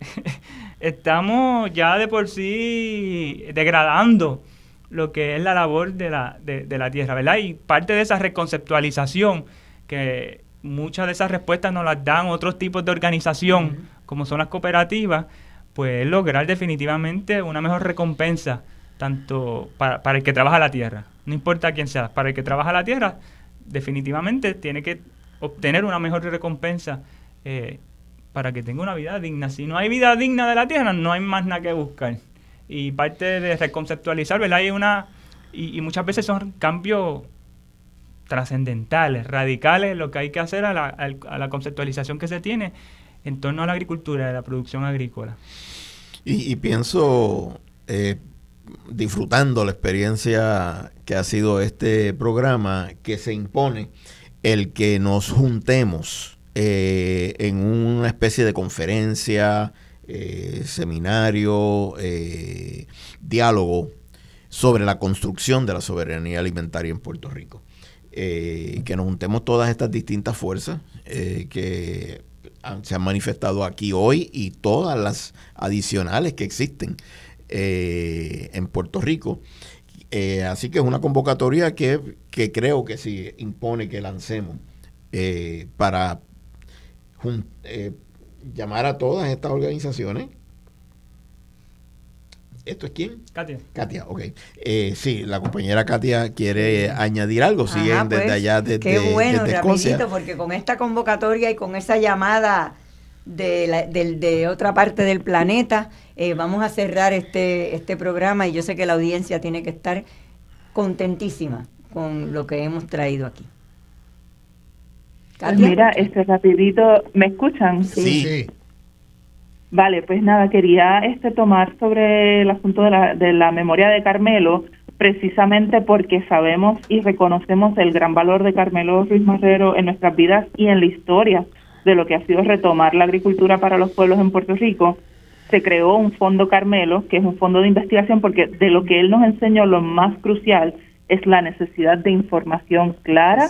estamos ya de por sí degradando lo que es la labor de la, de, de la tierra, ¿verdad? Y parte de esa reconceptualización, que muchas de esas respuestas nos las dan otros tipos de organización, como son las cooperativas, pues es lograr definitivamente una mejor recompensa, tanto para, para el que trabaja la tierra, no importa quién sea, para el que trabaja la tierra, definitivamente tiene que obtener una mejor recompensa eh, para que tenga una vida digna. Si no hay vida digna de la tierra, no hay más nada que buscar. Y parte de reconceptualizar, ¿verdad? Hay una, y, y muchas veces son cambios trascendentales, radicales, lo que hay que hacer a la, a la conceptualización que se tiene en torno a la agricultura a la producción agrícola. Y, pienso, eh, disfrutando la experiencia que ha sido este programa, que se impone el que nos juntemos eh, en una especie de conferencia, eh, seminario, diálogo sobre la construcción de la soberanía alimentaria en Puerto Rico. Que nos juntemos todas estas distintas fuerzas que se han manifestado aquí hoy y todas las adicionales que existen eh, en Puerto Rico. Eh, así que es una convocatoria que, que creo que sí impone que lancemos eh, para llamar a todas estas organizaciones. ¿Esto es quién? Katia. Katia, ok. Eh, sí, la compañera Katia quiere añadir algo. Siguen Ajá, desde pues, allá, desde, Qué bueno, desde Escocia. rapidito, porque con esta convocatoria y con esa llamada de, la- de otra parte del planeta, eh, vamos a cerrar este, este programa y yo sé que la audiencia tiene que estar contentísima con lo que hemos traído aquí. Pues Katia. mira, este rapidito, ¿me escuchan? Sí. Vale, pues nada, quería este tomar sobre el asunto de la, de la memoria de Carmelo, precisamente porque sabemos y reconocemos el gran valor de Carmelo Ruiz Marrero en nuestras vidas y en la historia de lo que ha sido retomar la agricultura para los pueblos en Puerto Rico. Se creó un fondo Carmelo, que es un fondo de investigación, porque de lo que él nos enseñó, lo más crucial es la necesidad de información clara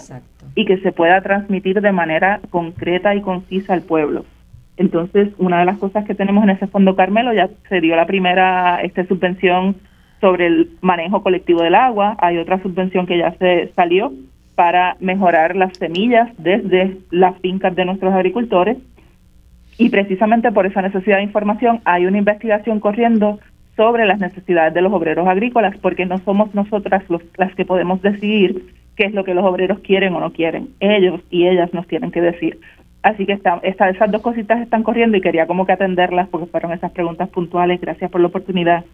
y que se pueda transmitir de manera concreta y concisa al pueblo. Entonces, una de las cosas que tenemos en ese fondo Carmelo ya se dio la primera este, subvención sobre el manejo colectivo del agua. Hay otra subvención que ya se salió para mejorar las semillas desde las fincas de nuestros agricultores. Y precisamente por esa necesidad de información hay una investigación corriendo sobre las necesidades de los obreros agrícolas, porque no somos nosotras los, las que podemos decidir qué es lo que los obreros quieren o no quieren. Ellos y ellas nos tienen que decir. Así que está, esas dos cositas están corriendo y quería como que atenderlas porque fueron esas preguntas puntuales. Gracias por la oportunidad.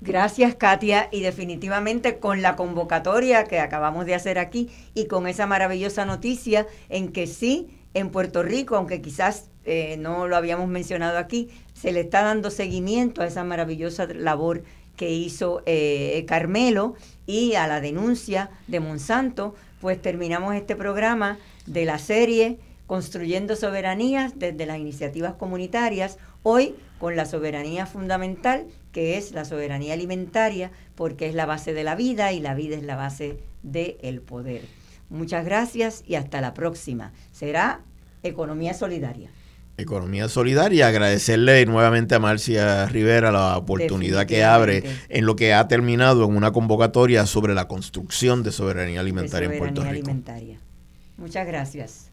Gracias, Katia. Y definitivamente con la convocatoria que acabamos de hacer aquí y con esa maravillosa noticia en que sí, en Puerto Rico, aunque quizás eh, no lo habíamos mencionado aquí, se le está dando seguimiento a esa maravillosa labor que hizo eh, Carmelo y a la denuncia de Monsanto, pues terminamos este programa de la serie Construyendo Soberanías desde las iniciativas comunitarias, hoy con la soberanía fundamental que es la soberanía alimentaria, porque es la base de la vida y la vida es la base del poder. Muchas gracias y hasta la próxima. Será Economía Solidaria. Economía Solidaria, agradecerle nuevamente a Marcia Rivera la oportunidad que abre en lo que ha terminado en una convocatoria sobre la construcción de soberanía alimentaria en Puerto Rico. Alimentaria. Muchas gracias.